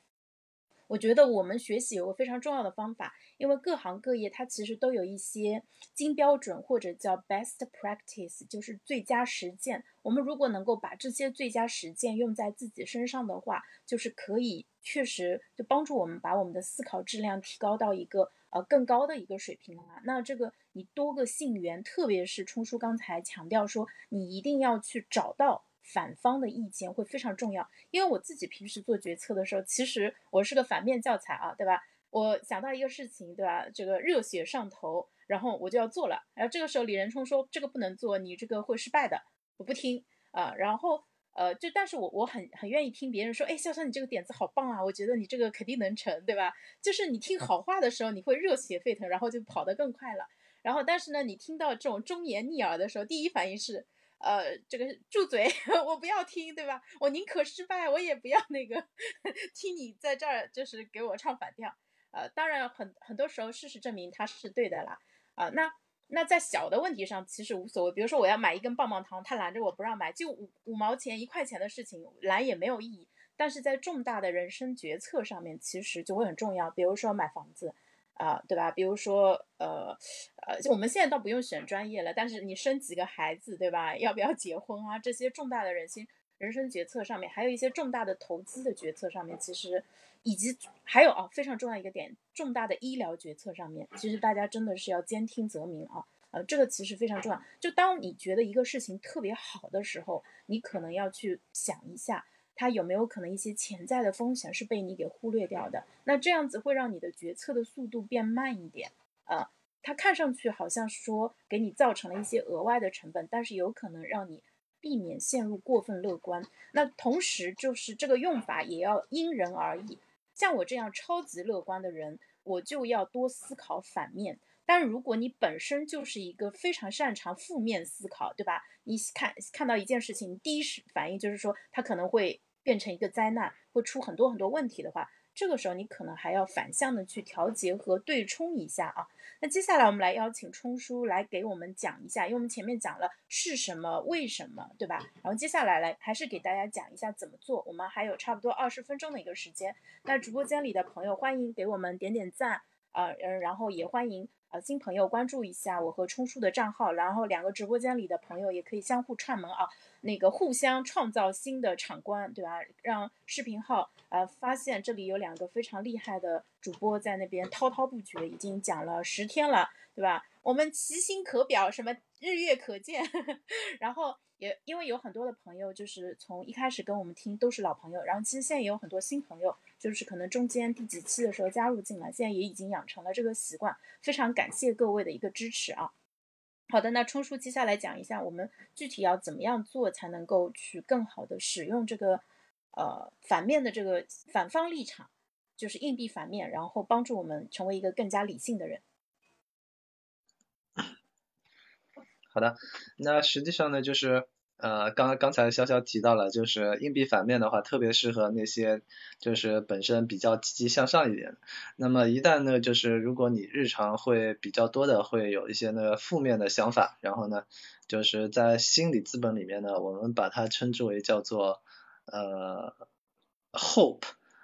我觉得我们学习有个非常重要的方法，因为各行各业它其实都有一些金标准或者叫 best practice，就是最佳实践。我们如果能够把这些最佳实践用在自己身上的话，就是可以确实就帮助我们把我们的思考质量提高到一个呃更高的一个水平了。那这个你多个信源，特别是冲叔刚才强调说，你一定要去找到。反方的意见会非常重要，因为我自己平时做决策的时候，其实我是个反面教材啊，对吧？我想到一个事情，对吧？这个热血上头，然后我就要做了。然后这个时候李仁冲说这个不能做，你这个会失败的，我不听啊。然后呃，就但是我我很很愿意听别人说，哎，潇潇你这个点子好棒啊，我觉得你这个肯定能成，对吧？就是你听好话的时候，你会热血沸腾，然后就跑得更快了。然后但是呢，你听到这种忠言逆耳的时候，第一反应是。呃，这个住嘴，我不要听，对吧？我宁可失败，我也不要那个 听你在这儿就是给我唱反调。呃，当然很很多时候事实证明他是对的啦。啊，那那在小的问题上其实无所谓，比如说我要买一根棒棒糖，他拦着我不让买，就五五毛钱一块钱的事情，拦也没有意义。但是在重大的人生决策上面，其实就会很重要，比如说买房子。啊，对吧？比如说，呃，呃，就我们现在倒不用选专业了，但是你生几个孩子，对吧？要不要结婚啊？这些重大的人心人生决策上面，还有一些重大的投资的决策上面，其实以及还有啊，非常重要一个点，重大的医疗决策上面，其实大家真的是要兼听则明啊。呃，这个其实非常重要。就当你觉得一个事情特别好的时候，你可能要去想一下。它有没有可能一些潜在的风险是被你给忽略掉的？那这样子会让你的决策的速度变慢一点。呃，它看上去好像说给你造成了一些额外的成本，但是有可能让你避免陷入过分乐观。那同时就是这个用法也要因人而异。像我这样超级乐观的人，我就要多思考反面。但如果你本身就是一个非常擅长负面思考，对吧？你看看到一件事情，第一时反应就是说它可能会变成一个灾难，会出很多很多问题的话，这个时候你可能还要反向的去调节和对冲一下啊。那接下来我们来邀请冲叔来给我们讲一下，因为我们前面讲了是什么、为什么，对吧？然后接下来来还是给大家讲一下怎么做。我们还有差不多二十分钟的一个时间，那直播间里的朋友欢迎给我们点点赞啊，嗯，然后也欢迎。啊，新朋友关注一下我和冲叔的账号，然后两个直播间里的朋友也可以相互串门啊，那个互相创造新的场观，对吧？让视频号呃发现这里有两个非常厉害的主播在那边滔滔不绝，已经讲了十天了，对吧？我们其心可表，什么日月可见，然后。也因为有很多的朋友，就是从一开始跟我们听都是老朋友，然后其实现在也有很多新朋友，就是可能中间第几期的时候加入进来，现在也已经养成了这个习惯，非常感谢各位的一个支持啊。好的，那冲叔接下来讲一下我们具体要怎么样做才能够去更好的使用这个呃反面的这个反方立场，就是硬币反面，然后帮助我们成为一个更加理性的人。好的，那实际上呢，就是呃，刚刚才潇潇提到了，就是硬币反面的话，特别适合那些就是本身比较积极向上一点。那么一旦呢，就是如果你日常会比较多的会有一些那个负面的想法，然后呢，就是在心理资本里面呢，我们把它称之为叫做呃 hope，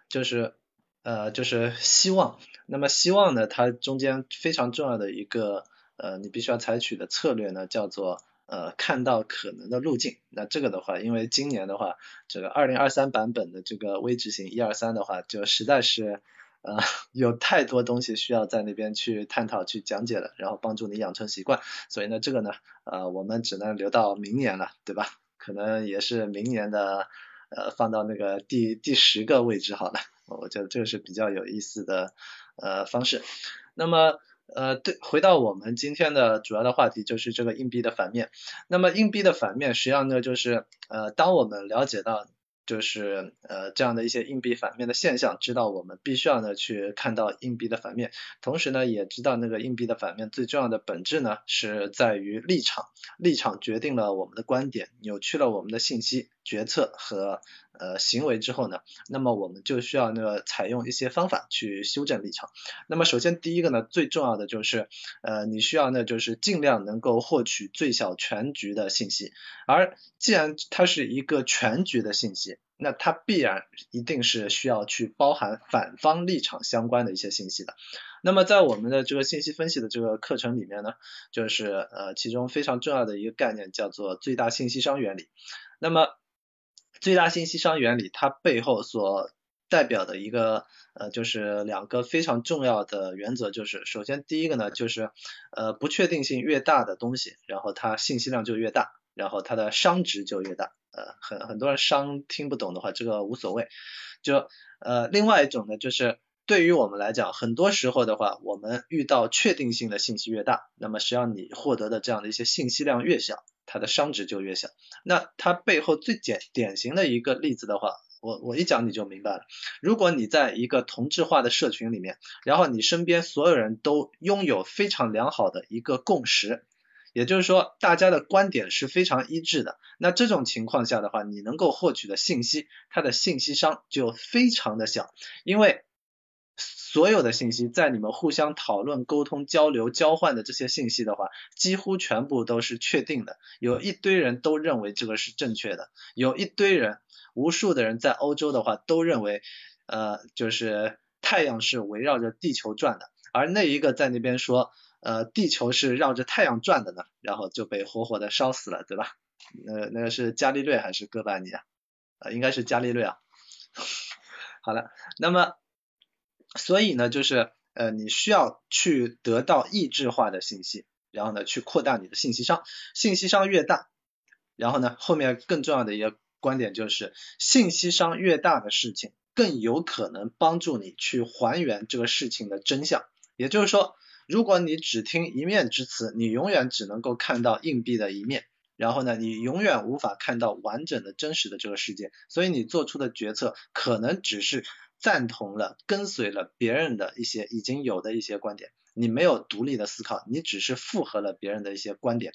就是呃就是希望。那么希望呢，它中间非常重要的一个。呃，你必须要采取的策略呢，叫做呃看到可能的路径。那这个的话，因为今年的话，这个二零二三版本的这个微执行一二三的话，就实在是呃有太多东西需要在那边去探讨、去讲解了，然后帮助你养成习惯。所以呢，这个呢，呃，我们只能留到明年了，对吧？可能也是明年的呃放到那个第第十个位置好了。我觉得这个是比较有意思的呃方式。那么。呃，对，回到我们今天的主要的话题，就是这个硬币的反面。那么硬币的反面，实际上呢，就是呃，当我们了解到就是呃这样的一些硬币反面的现象，知道我们必须要呢去看到硬币的反面，同时呢也知道那个硬币的反面最重要的本质呢是在于立场，立场决定了我们的观点，扭曲了我们的信息，决策和呃行为之后呢，那么我们就需要那个采用一些方法去修正立场。那么首先第一个呢，最重要的就是呃你需要呢就是尽量能够获取最小全局的信息，而既然它是一个全局的信息。那它必然一定是需要去包含反方立场相关的一些信息的。那么在我们的这个信息分析的这个课程里面呢，就是呃其中非常重要的一个概念叫做最大信息商原理。那么最大信息商原理它背后所代表的一个呃就是两个非常重要的原则，就是首先第一个呢就是呃不确定性越大的东西，然后它信息量就越大，然后它的商值就越大。呃，很很多人商听不懂的话，这个无所谓。就呃，另外一种呢，就是对于我们来讲，很多时候的话，我们遇到确定性的信息越大，那么实际上你获得的这样的一些信息量越小，它的商值就越小。那它背后最简典型的一个例子的话，我我一讲你就明白了。如果你在一个同质化的社群里面，然后你身边所有人都拥有非常良好的一个共识。也就是说，大家的观点是非常一致的。那这种情况下的话，你能够获取的信息，它的信息商就非常的小，因为所有的信息在你们互相讨论、沟通、交流、交换的这些信息的话，几乎全部都是确定的。有一堆人都认为这个是正确的，有一堆人，无数的人在欧洲的话都认为，呃，就是太阳是围绕着地球转的，而那一个在那边说。呃，地球是绕着太阳转的呢，然后就被活活的烧死了，对吧？那那个是伽利略还是哥白尼啊？啊，应该是伽利略啊。好了，那么所以呢，就是呃，你需要去得到异质化的信息，然后呢，去扩大你的信息商，信息商越大，然后呢，后面更重要的一个观点就是，信息商越大的事情，更有可能帮助你去还原这个事情的真相，也就是说。如果你只听一面之词，你永远只能够看到硬币的一面，然后呢，你永远无法看到完整的真实的这个世界，所以你做出的决策可能只是赞同了、跟随了别人的一些已经有的一些观点，你没有独立的思考，你只是附和了别人的一些观点。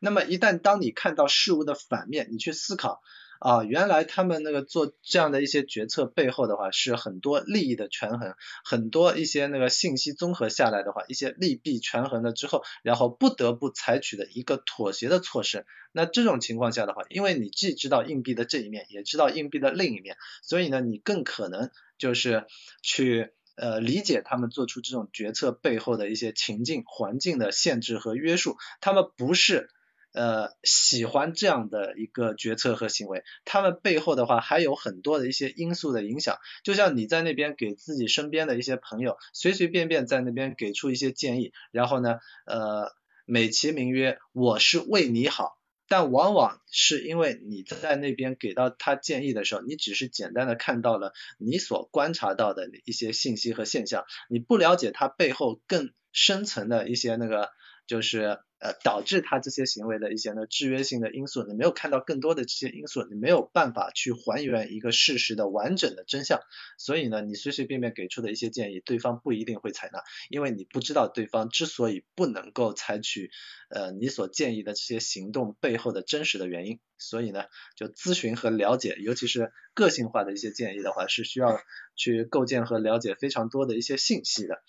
那么一旦当你看到事物的反面，你去思考。啊，原来他们那个做这样的一些决策背后的话，是很多利益的权衡，很多一些那个信息综合下来的话，一些利弊权衡了之后，然后不得不采取的一个妥协的措施。那这种情况下的话，因为你既知道硬币的这一面，也知道硬币的另一面，所以呢，你更可能就是去呃理解他们做出这种决策背后的一些情境、环境的限制和约束，他们不是。呃，喜欢这样的一个决策和行为，他们背后的话还有很多的一些因素的影响。就像你在那边给自己身边的一些朋友随随便便在那边给出一些建议，然后呢，呃，美其名曰我是为你好，但往往是因为你在那边给到他建议的时候，你只是简单的看到了你所观察到的一些信息和现象，你不了解他背后更深层的一些那个就是。呃，导致他这些行为的一些呢制约性的因素，你没有看到更多的这些因素，你没有办法去还原一个事实的完整的真相，所以呢，你随随便便给出的一些建议，对方不一定会采纳，因为你不知道对方之所以不能够采取呃你所建议的这些行动背后的真实的原因，所以呢，就咨询和了解，尤其是个性化的一些建议的话，是需要去构建和了解非常多的一些信息的。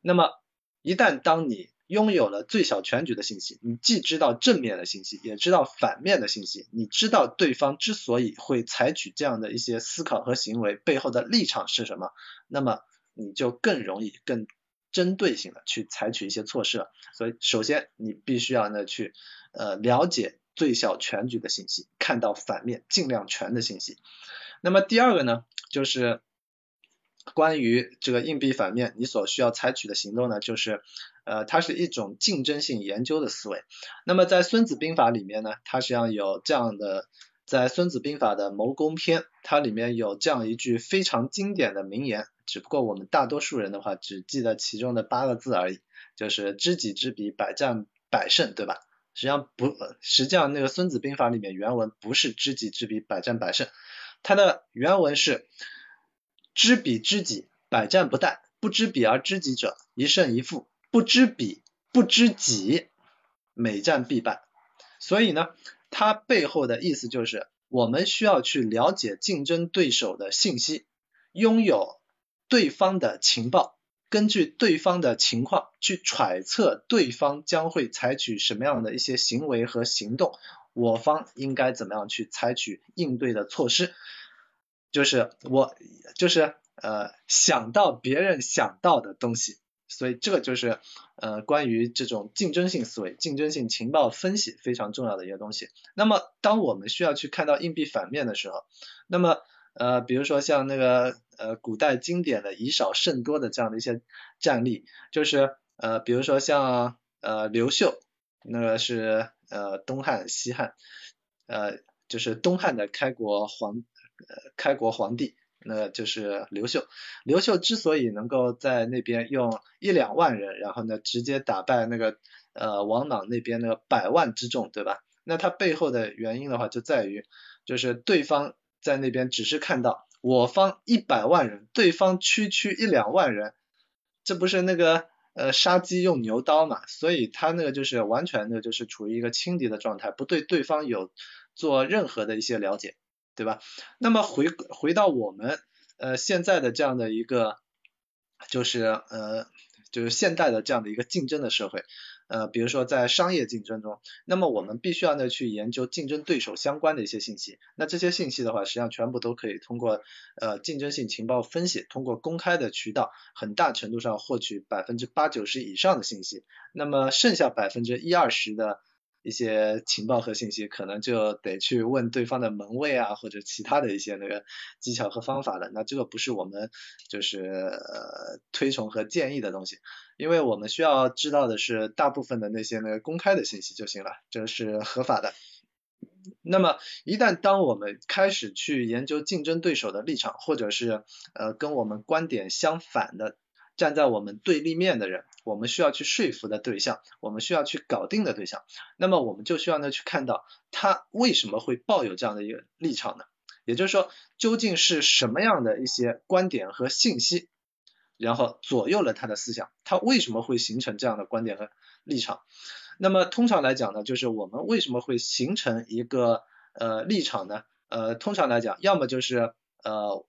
那么一旦当你拥有了最小全局的信息，你既知道正面的信息，也知道反面的信息，你知道对方之所以会采取这样的一些思考和行为背后的立场是什么，那么你就更容易、更针对性的去采取一些措施了。所以，首先你必须要呢去呃了解最小全局的信息，看到反面尽量全的信息。那么第二个呢，就是关于这个硬币反面，你所需要采取的行动呢，就是。呃，它是一种竞争性研究的思维。那么在《孙子兵法》里面呢，它实际上有这样的，在《孙子兵法》的谋攻篇，它里面有这样一句非常经典的名言，只不过我们大多数人的话只记得其中的八个字而已，就是知己知彼，百战百胜，对吧？实际上不，实际上那个《孙子兵法》里面原文不是知己知彼，百战百胜，它的原文是知彼知己，百战不殆；不知彼而知己者，一胜一负。不知彼不知己，每战必败。所以呢，它背后的意思就是，我们需要去了解竞争对手的信息，拥有对方的情报，根据对方的情况去揣测对方将会采取什么样的一些行为和行动，我方应该怎么样去采取应对的措施。就是我就是呃想到别人想到的东西，所以这个就是呃关于这种竞争性思维、竞争性情报分析非常重要的一个东西。那么当我们需要去看到硬币反面的时候，那么呃比如说像那个呃古代经典的以少胜多的这样的一些战例，就是呃比如说像呃刘秀，那个是呃东汉西汉，呃就是东汉的开国皇。呃，开国皇帝，那就是刘秀。刘秀之所以能够在那边用一两万人，然后呢直接打败那个呃王莽那边的百万之众，对吧？那他背后的原因的话，就在于就是对方在那边只是看到我方一百万人，对方区区一两万人，这不是那个呃杀鸡用牛刀嘛？所以他那个就是完全的就是处于一个轻敌的状态，不对对方有做任何的一些了解。对吧？那么回回到我们呃现在的这样的一个，就是呃就是现代的这样的一个竞争的社会，呃比如说在商业竞争中，那么我们必须要呢去研究竞争对手相关的一些信息。那这些信息的话，实际上全部都可以通过呃竞争性情报分析，通过公开的渠道，很大程度上获取百分之八九十以上的信息。那么剩下百分之一二十的。一些情报和信息，可能就得去问对方的门卫啊，或者其他的一些那个技巧和方法了。那这个不是我们就是呃推崇和建议的东西，因为我们需要知道的是大部分的那些那个公开的信息就行了，这是合法的。那么一旦当我们开始去研究竞争对手的立场，或者是呃跟我们观点相反的。站在我们对立面的人，我们需要去说服的对象，我们需要去搞定的对象，那么我们就需要呢去看到他为什么会抱有这样的一个立场呢？也就是说，究竟是什么样的一些观点和信息，然后左右了他的思想，他为什么会形成这样的观点和立场？那么通常来讲呢，就是我们为什么会形成一个呃立场呢？呃，通常来讲，要么就是呃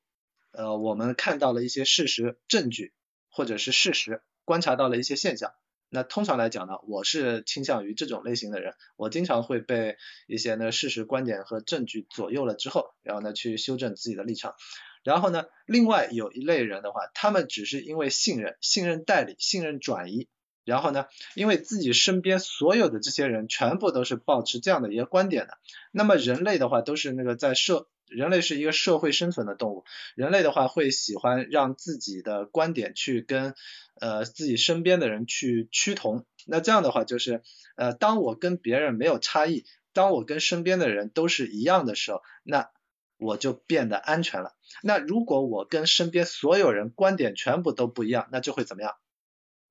呃我们看到了一些事实证据。或者是事实观察到了一些现象，那通常来讲呢，我是倾向于这种类型的人，我经常会被一些呢事实观点和证据左右了之后，然后呢去修正自己的立场。然后呢，另外有一类人的话，他们只是因为信任、信任代理、信任转移，然后呢，因为自己身边所有的这些人全部都是保持这样的一个观点的，那么人类的话都是那个在社。人类是一个社会生存的动物，人类的话会喜欢让自己的观点去跟呃自己身边的人去趋同，那这样的话就是呃当我跟别人没有差异，当我跟身边的人都是一样的时候，那我就变得安全了。那如果我跟身边所有人观点全部都不一样，那就会怎么样？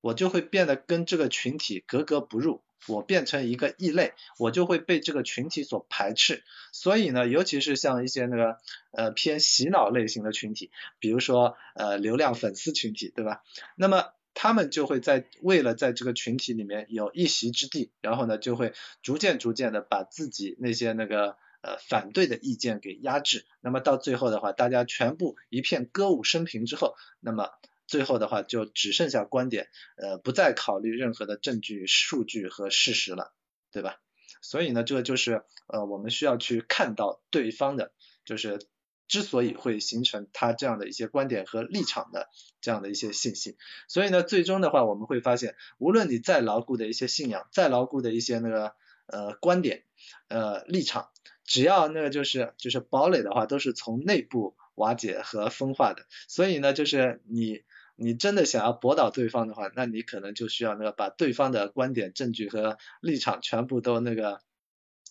我就会变得跟这个群体格格不入。我变成一个异类，我就会被这个群体所排斥。所以呢，尤其是像一些那个呃偏洗脑类型的群体，比如说呃流量粉丝群体，对吧？那么他们就会在为了在这个群体里面有一席之地，然后呢就会逐渐逐渐的把自己那些那个呃反对的意见给压制。那么到最后的话，大家全部一片歌舞升平之后，那么。最后的话就只剩下观点，呃，不再考虑任何的证据、数据和事实了，对吧？所以呢，这个就是呃我们需要去看到对方的，就是之所以会形成他这样的一些观点和立场的这样的一些信息。所以呢，最终的话我们会发现，无论你再牢固的一些信仰，再牢固的一些那个呃观点、呃立场，只要那个就是就是堡垒的话，都是从内部瓦解和分化的。所以呢，就是你。你真的想要驳倒对方的话，那你可能就需要那个把对方的观点、证据和立场全部都那个，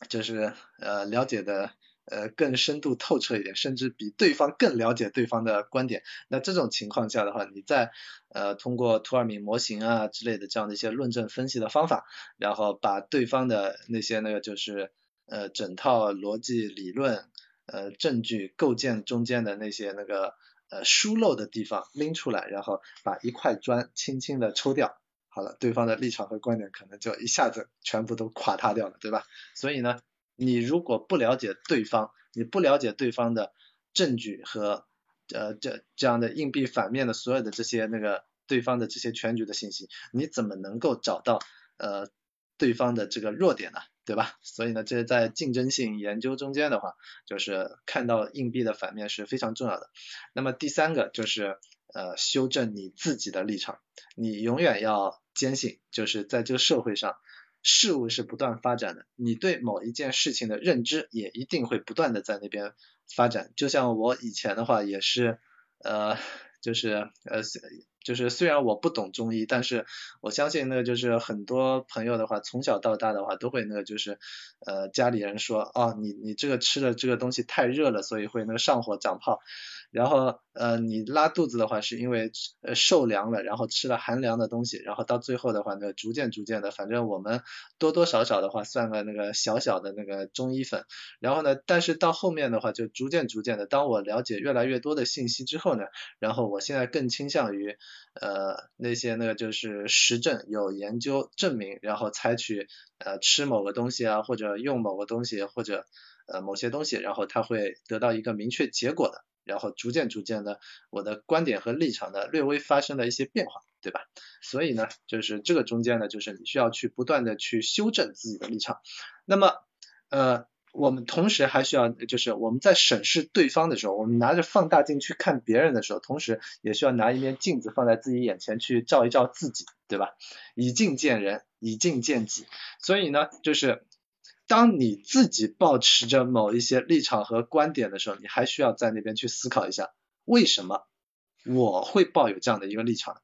就是呃了解的呃更深度透彻一点，甚至比对方更了解对方的观点。那这种情况下的话，你再呃通过图尔敏模型啊之类的这样的一些论证分析的方法，然后把对方的那些那个就是呃整套逻辑理论呃证据构建中间的那些那个。呃，疏漏的地方拎出来，然后把一块砖轻轻的抽掉，好了，对方的立场和观点可能就一下子全部都垮塌掉了，对吧？所以呢，你如果不了解对方，你不了解对方的证据和呃这这样的硬币反面的所有的这些那个对方的这些全局的信息，你怎么能够找到呃对方的这个弱点呢？对吧？所以呢，这在竞争性研究中间的话，就是看到硬币的反面是非常重要的。那么第三个就是呃修正你自己的立场，你永远要坚信，就是在这个社会上。事物是不断发展的，你对某一件事情的认知也一定会不断的在那边发展。就像我以前的话也是，呃，就是呃，就是虽然我不懂中医，但是我相信那个就是很多朋友的话，从小到大的话都会那个就是，呃，家里人说，哦，你你这个吃的这个东西太热了，所以会那个上火长泡。然后呃你拉肚子的话是因为呃受凉了，然后吃了寒凉的东西，然后到最后的话呢，逐渐逐渐的，反正我们多多少少的话算个那个小小的那个中医粉，然后呢，但是到后面的话就逐渐逐渐的，当我了解越来越多的信息之后呢，然后我现在更倾向于呃那些那个就是实证有研究证明，然后采取呃吃某个东西啊或者用某个东西或者呃某些东西，然后它会得到一个明确结果的。然后逐渐逐渐的，我的观点和立场呢略微发生了一些变化，对吧？所以呢，就是这个中间呢，就是你需要去不断的去修正自己的立场。那么，呃，我们同时还需要，就是我们在审视对方的时候，我们拿着放大镜去看别人的时候，同时也需要拿一面镜子放在自己眼前去照一照自己，对吧？以镜见人，以镜见己。所以呢，就是。当你自己保持着某一些立场和观点的时候，你还需要在那边去思考一下，为什么我会抱有这样的一个立场？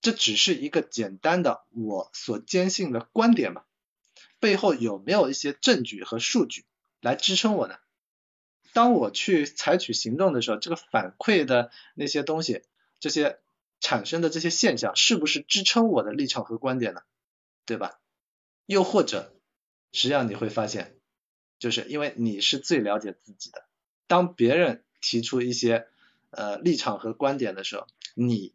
这只是一个简单的我所坚信的观点嘛？背后有没有一些证据和数据来支撑我呢？当我去采取行动的时候，这个反馈的那些东西，这些产生的这些现象，是不是支撑我的立场和观点呢？对吧？又或者？实际上你会发现，就是因为你是最了解自己的。当别人提出一些呃立场和观点的时候，你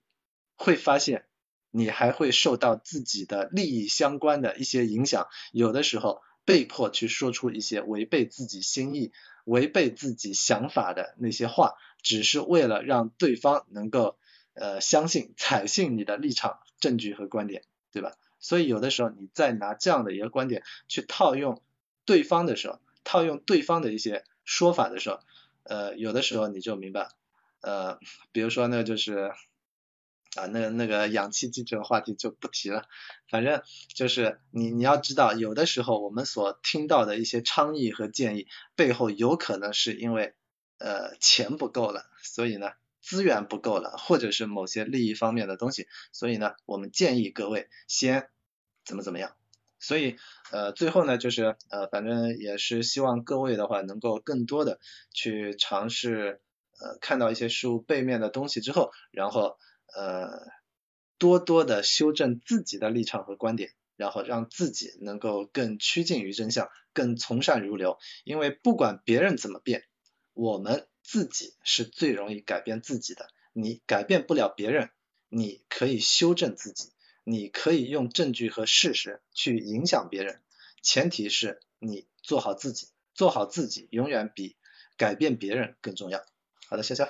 会发现你还会受到自己的利益相关的一些影响，有的时候被迫去说出一些违背自己心意、违背自己想法的那些话，只是为了让对方能够呃相信、采信你的立场、证据和观点，对吧？所以有的时候你再拿这样的一个观点去套用对方的时候，套用对方的一些说法的时候，呃，有的时候你就明白，呃，比如说那个就是啊，那那个氧气机这个话题就不提了，反正就是你你要知道，有的时候我们所听到的一些倡议和建议背后，有可能是因为呃钱不够了，所以呢。资源不够了，或者是某些利益方面的东西，所以呢，我们建议各位先怎么怎么样。所以呃，最后呢，就是呃，反正也是希望各位的话，能够更多的去尝试呃，看到一些事物背面的东西之后，然后呃，多多的修正自己的立场和观点，然后让自己能够更趋近于真相，更从善如流。因为不管别人怎么变，我们。自己是最容易改变自己的，你改变不了别人，你可以修正自己，你可以用证据和事实去影响别人，前提是你做好自己，做好自己永远比改变别人更重要。好的，潇潇。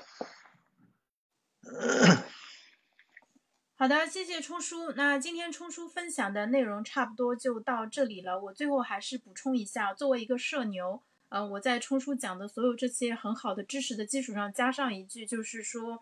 好的，谢谢冲叔。那今天冲叔分享的内容差不多就到这里了。我最后还是补充一下，作为一个社牛。呃，我在冲叔讲的所有这些很好的知识的基础上，加上一句，就是说，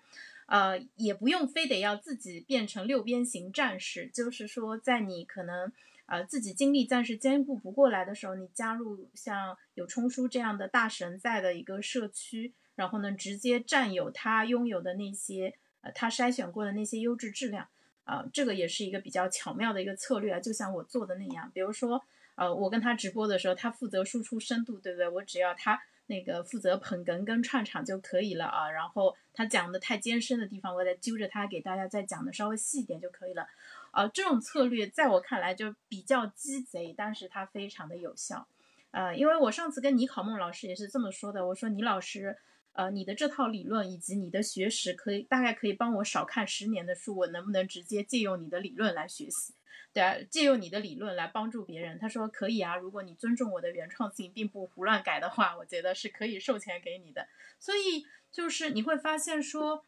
呃，也不用非得要自己变成六边形战士，就是说，在你可能呃自己精力暂时兼顾不过来的时候，你加入像有冲叔这样的大神在的一个社区，然后呢，直接占有他拥有的那些呃他筛选过的那些优质质量，啊，这个也是一个比较巧妙的一个策略啊，就像我做的那样，比如说。呃，我跟他直播的时候，他负责输出深度，对不对？我只要他那个负责捧哏跟串场就可以了啊。然后他讲的太艰深的地方，我再揪着他给大家再讲的稍微细一点就可以了。呃，这种策略在我看来就比较鸡贼，但是它非常的有效。呃，因为我上次跟倪考梦老师也是这么说的，我说倪老师，呃，你的这套理论以及你的学识，可以大概可以帮我少看十年的书，我能不能直接借用你的理论来学习？对啊，借用你的理论来帮助别人。他说可以啊，如果你尊重我的原创性，并不胡乱改的话，我觉得是可以授权给你的。所以就是你会发现说，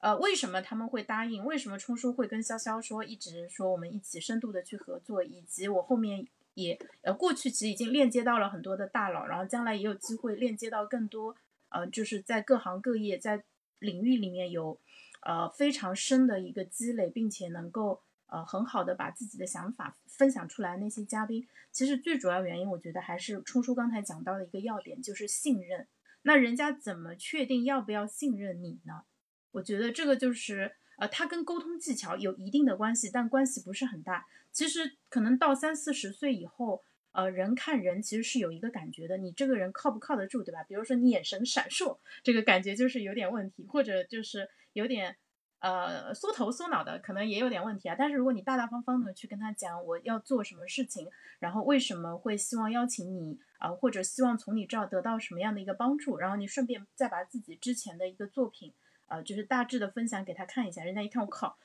呃，为什么他们会答应？为什么冲叔会跟潇潇说，一直说我们一起深度的去合作，以及我后面也呃过去其实已经链接到了很多的大佬，然后将来也有机会链接到更多。呃，就是在各行各业，在领域里面有，呃非常深的一个积累，并且能够呃很好的把自己的想法分享出来。那些嘉宾，其实最主要原因，我觉得还是冲叔刚才讲到的一个要点，就是信任。那人家怎么确定要不要信任你呢？我觉得这个就是呃，它跟沟通技巧有一定的关系，但关系不是很大。其实可能到三四十岁以后。呃，人看人其实是有一个感觉的，你这个人靠不靠得住，对吧？比如说你眼神闪烁，这个感觉就是有点问题，或者就是有点呃缩头缩脑的，可能也有点问题啊。但是如果你大大方方的去跟他讲我要做什么事情，然后为什么会希望邀请你啊，或者希望从你这儿得到什么样的一个帮助，然后你顺便再把自己之前的一个作品，呃，就是大致的分享给他看一下，人家一看我靠，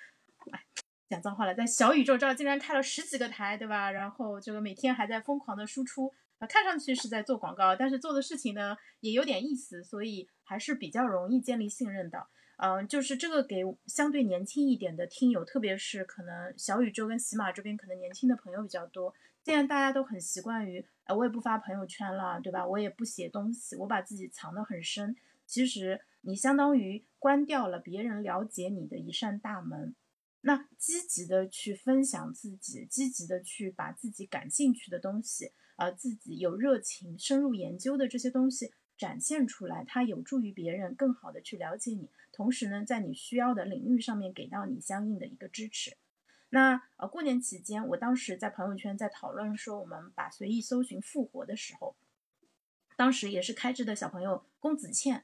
讲脏话了，在小宇宙这儿竟然开了十几个台，对吧？然后这个每天还在疯狂的输出，啊，看上去是在做广告，但是做的事情呢也有点意思，所以还是比较容易建立信任的。嗯，就是这个给相对年轻一点的听友，特别是可能小宇宙跟喜马这边可能年轻的朋友比较多。现在大家都很习惯于，呃，我也不发朋友圈了，对吧？我也不写东西，我把自己藏得很深。其实你相当于关掉了别人了解你的一扇大门。那积极的去分享自己，积极的去把自己感兴趣的东西，呃，自己有热情、深入研究的这些东西展现出来，它有助于别人更好的去了解你，同时呢，在你需要的领域上面给到你相应的一个支持。那呃，过年期间，我当时在朋友圈在讨论说，我们把随意搜寻复活的时候，当时也是开智的小朋友龚子倩。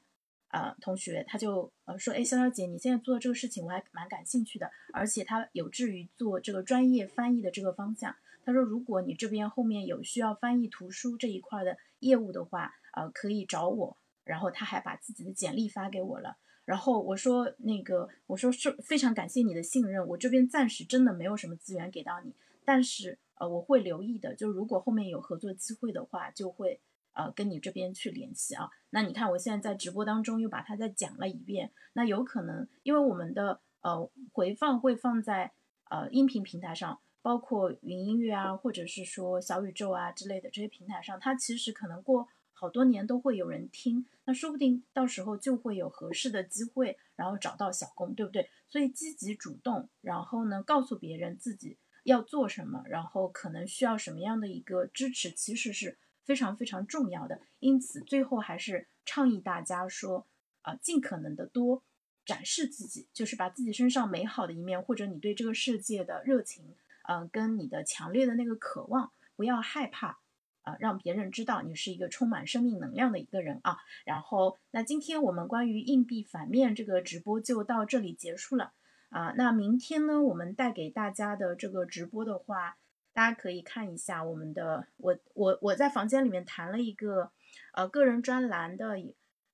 呃，同学他就呃说，哎，潇潇姐，你现在做的这个事情我还蛮感兴趣的，而且他有志于做这个专业翻译的这个方向。他说，如果你这边后面有需要翻译图书这一块的业务的话，呃，可以找我。然后他还把自己的简历发给我了。然后我说，那个我说是非常感谢你的信任，我这边暂时真的没有什么资源给到你，但是呃我会留意的，就如果后面有合作机会的话，就会。呃，跟你这边去联系啊。那你看，我现在在直播当中又把它再讲了一遍。那有可能，因为我们的呃回放会放在呃音频平台上，包括云音乐啊，或者是说小宇宙啊之类的这些平台上，它其实可能过好多年都会有人听。那说不定到时候就会有合适的机会，然后找到小工，对不对？所以积极主动，然后呢，告诉别人自己要做什么，然后可能需要什么样的一个支持，其实是。非常非常重要的，因此最后还是倡议大家说，啊，尽可能的多展示自己，就是把自己身上美好的一面，或者你对这个世界的热情，嗯，跟你的强烈的那个渴望，不要害怕，啊，让别人知道你是一个充满生命能量的一个人啊。然后，那今天我们关于硬币反面这个直播就到这里结束了啊。那明天呢，我们带给大家的这个直播的话。大家可以看一下我们的，我我我在房间里面谈了一个，呃，个人专栏的，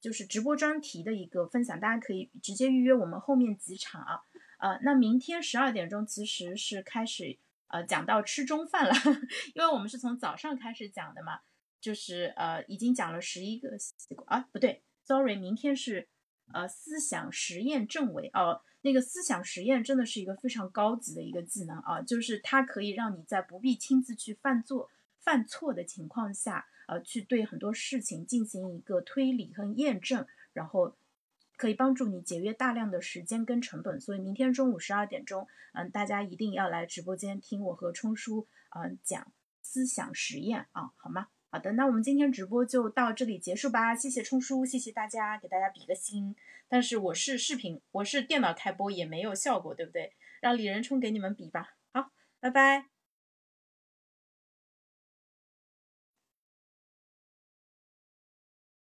就是直播专题的一个分享，大家可以直接预约我们后面几场啊，呃，那明天十二点钟其实是开始，呃，讲到吃中饭了，因为我们是从早上开始讲的嘛，就是呃，已经讲了十一个习惯啊，不对，sorry，明天是呃思想实验政委哦。那个思想实验真的是一个非常高级的一个技能啊，就是它可以让你在不必亲自去犯错、犯错的情况下，呃，去对很多事情进行一个推理和验证，然后可以帮助你节约大量的时间跟成本。所以明天中午十二点钟，嗯，大家一定要来直播间听我和冲叔嗯讲思想实验啊，好吗？好的，那我们今天直播就到这里结束吧。谢谢冲叔，谢谢大家，给大家比个心。但是我是视频，我是电脑开播，也没有效果，对不对？让李仁冲给你们比吧。好，拜拜。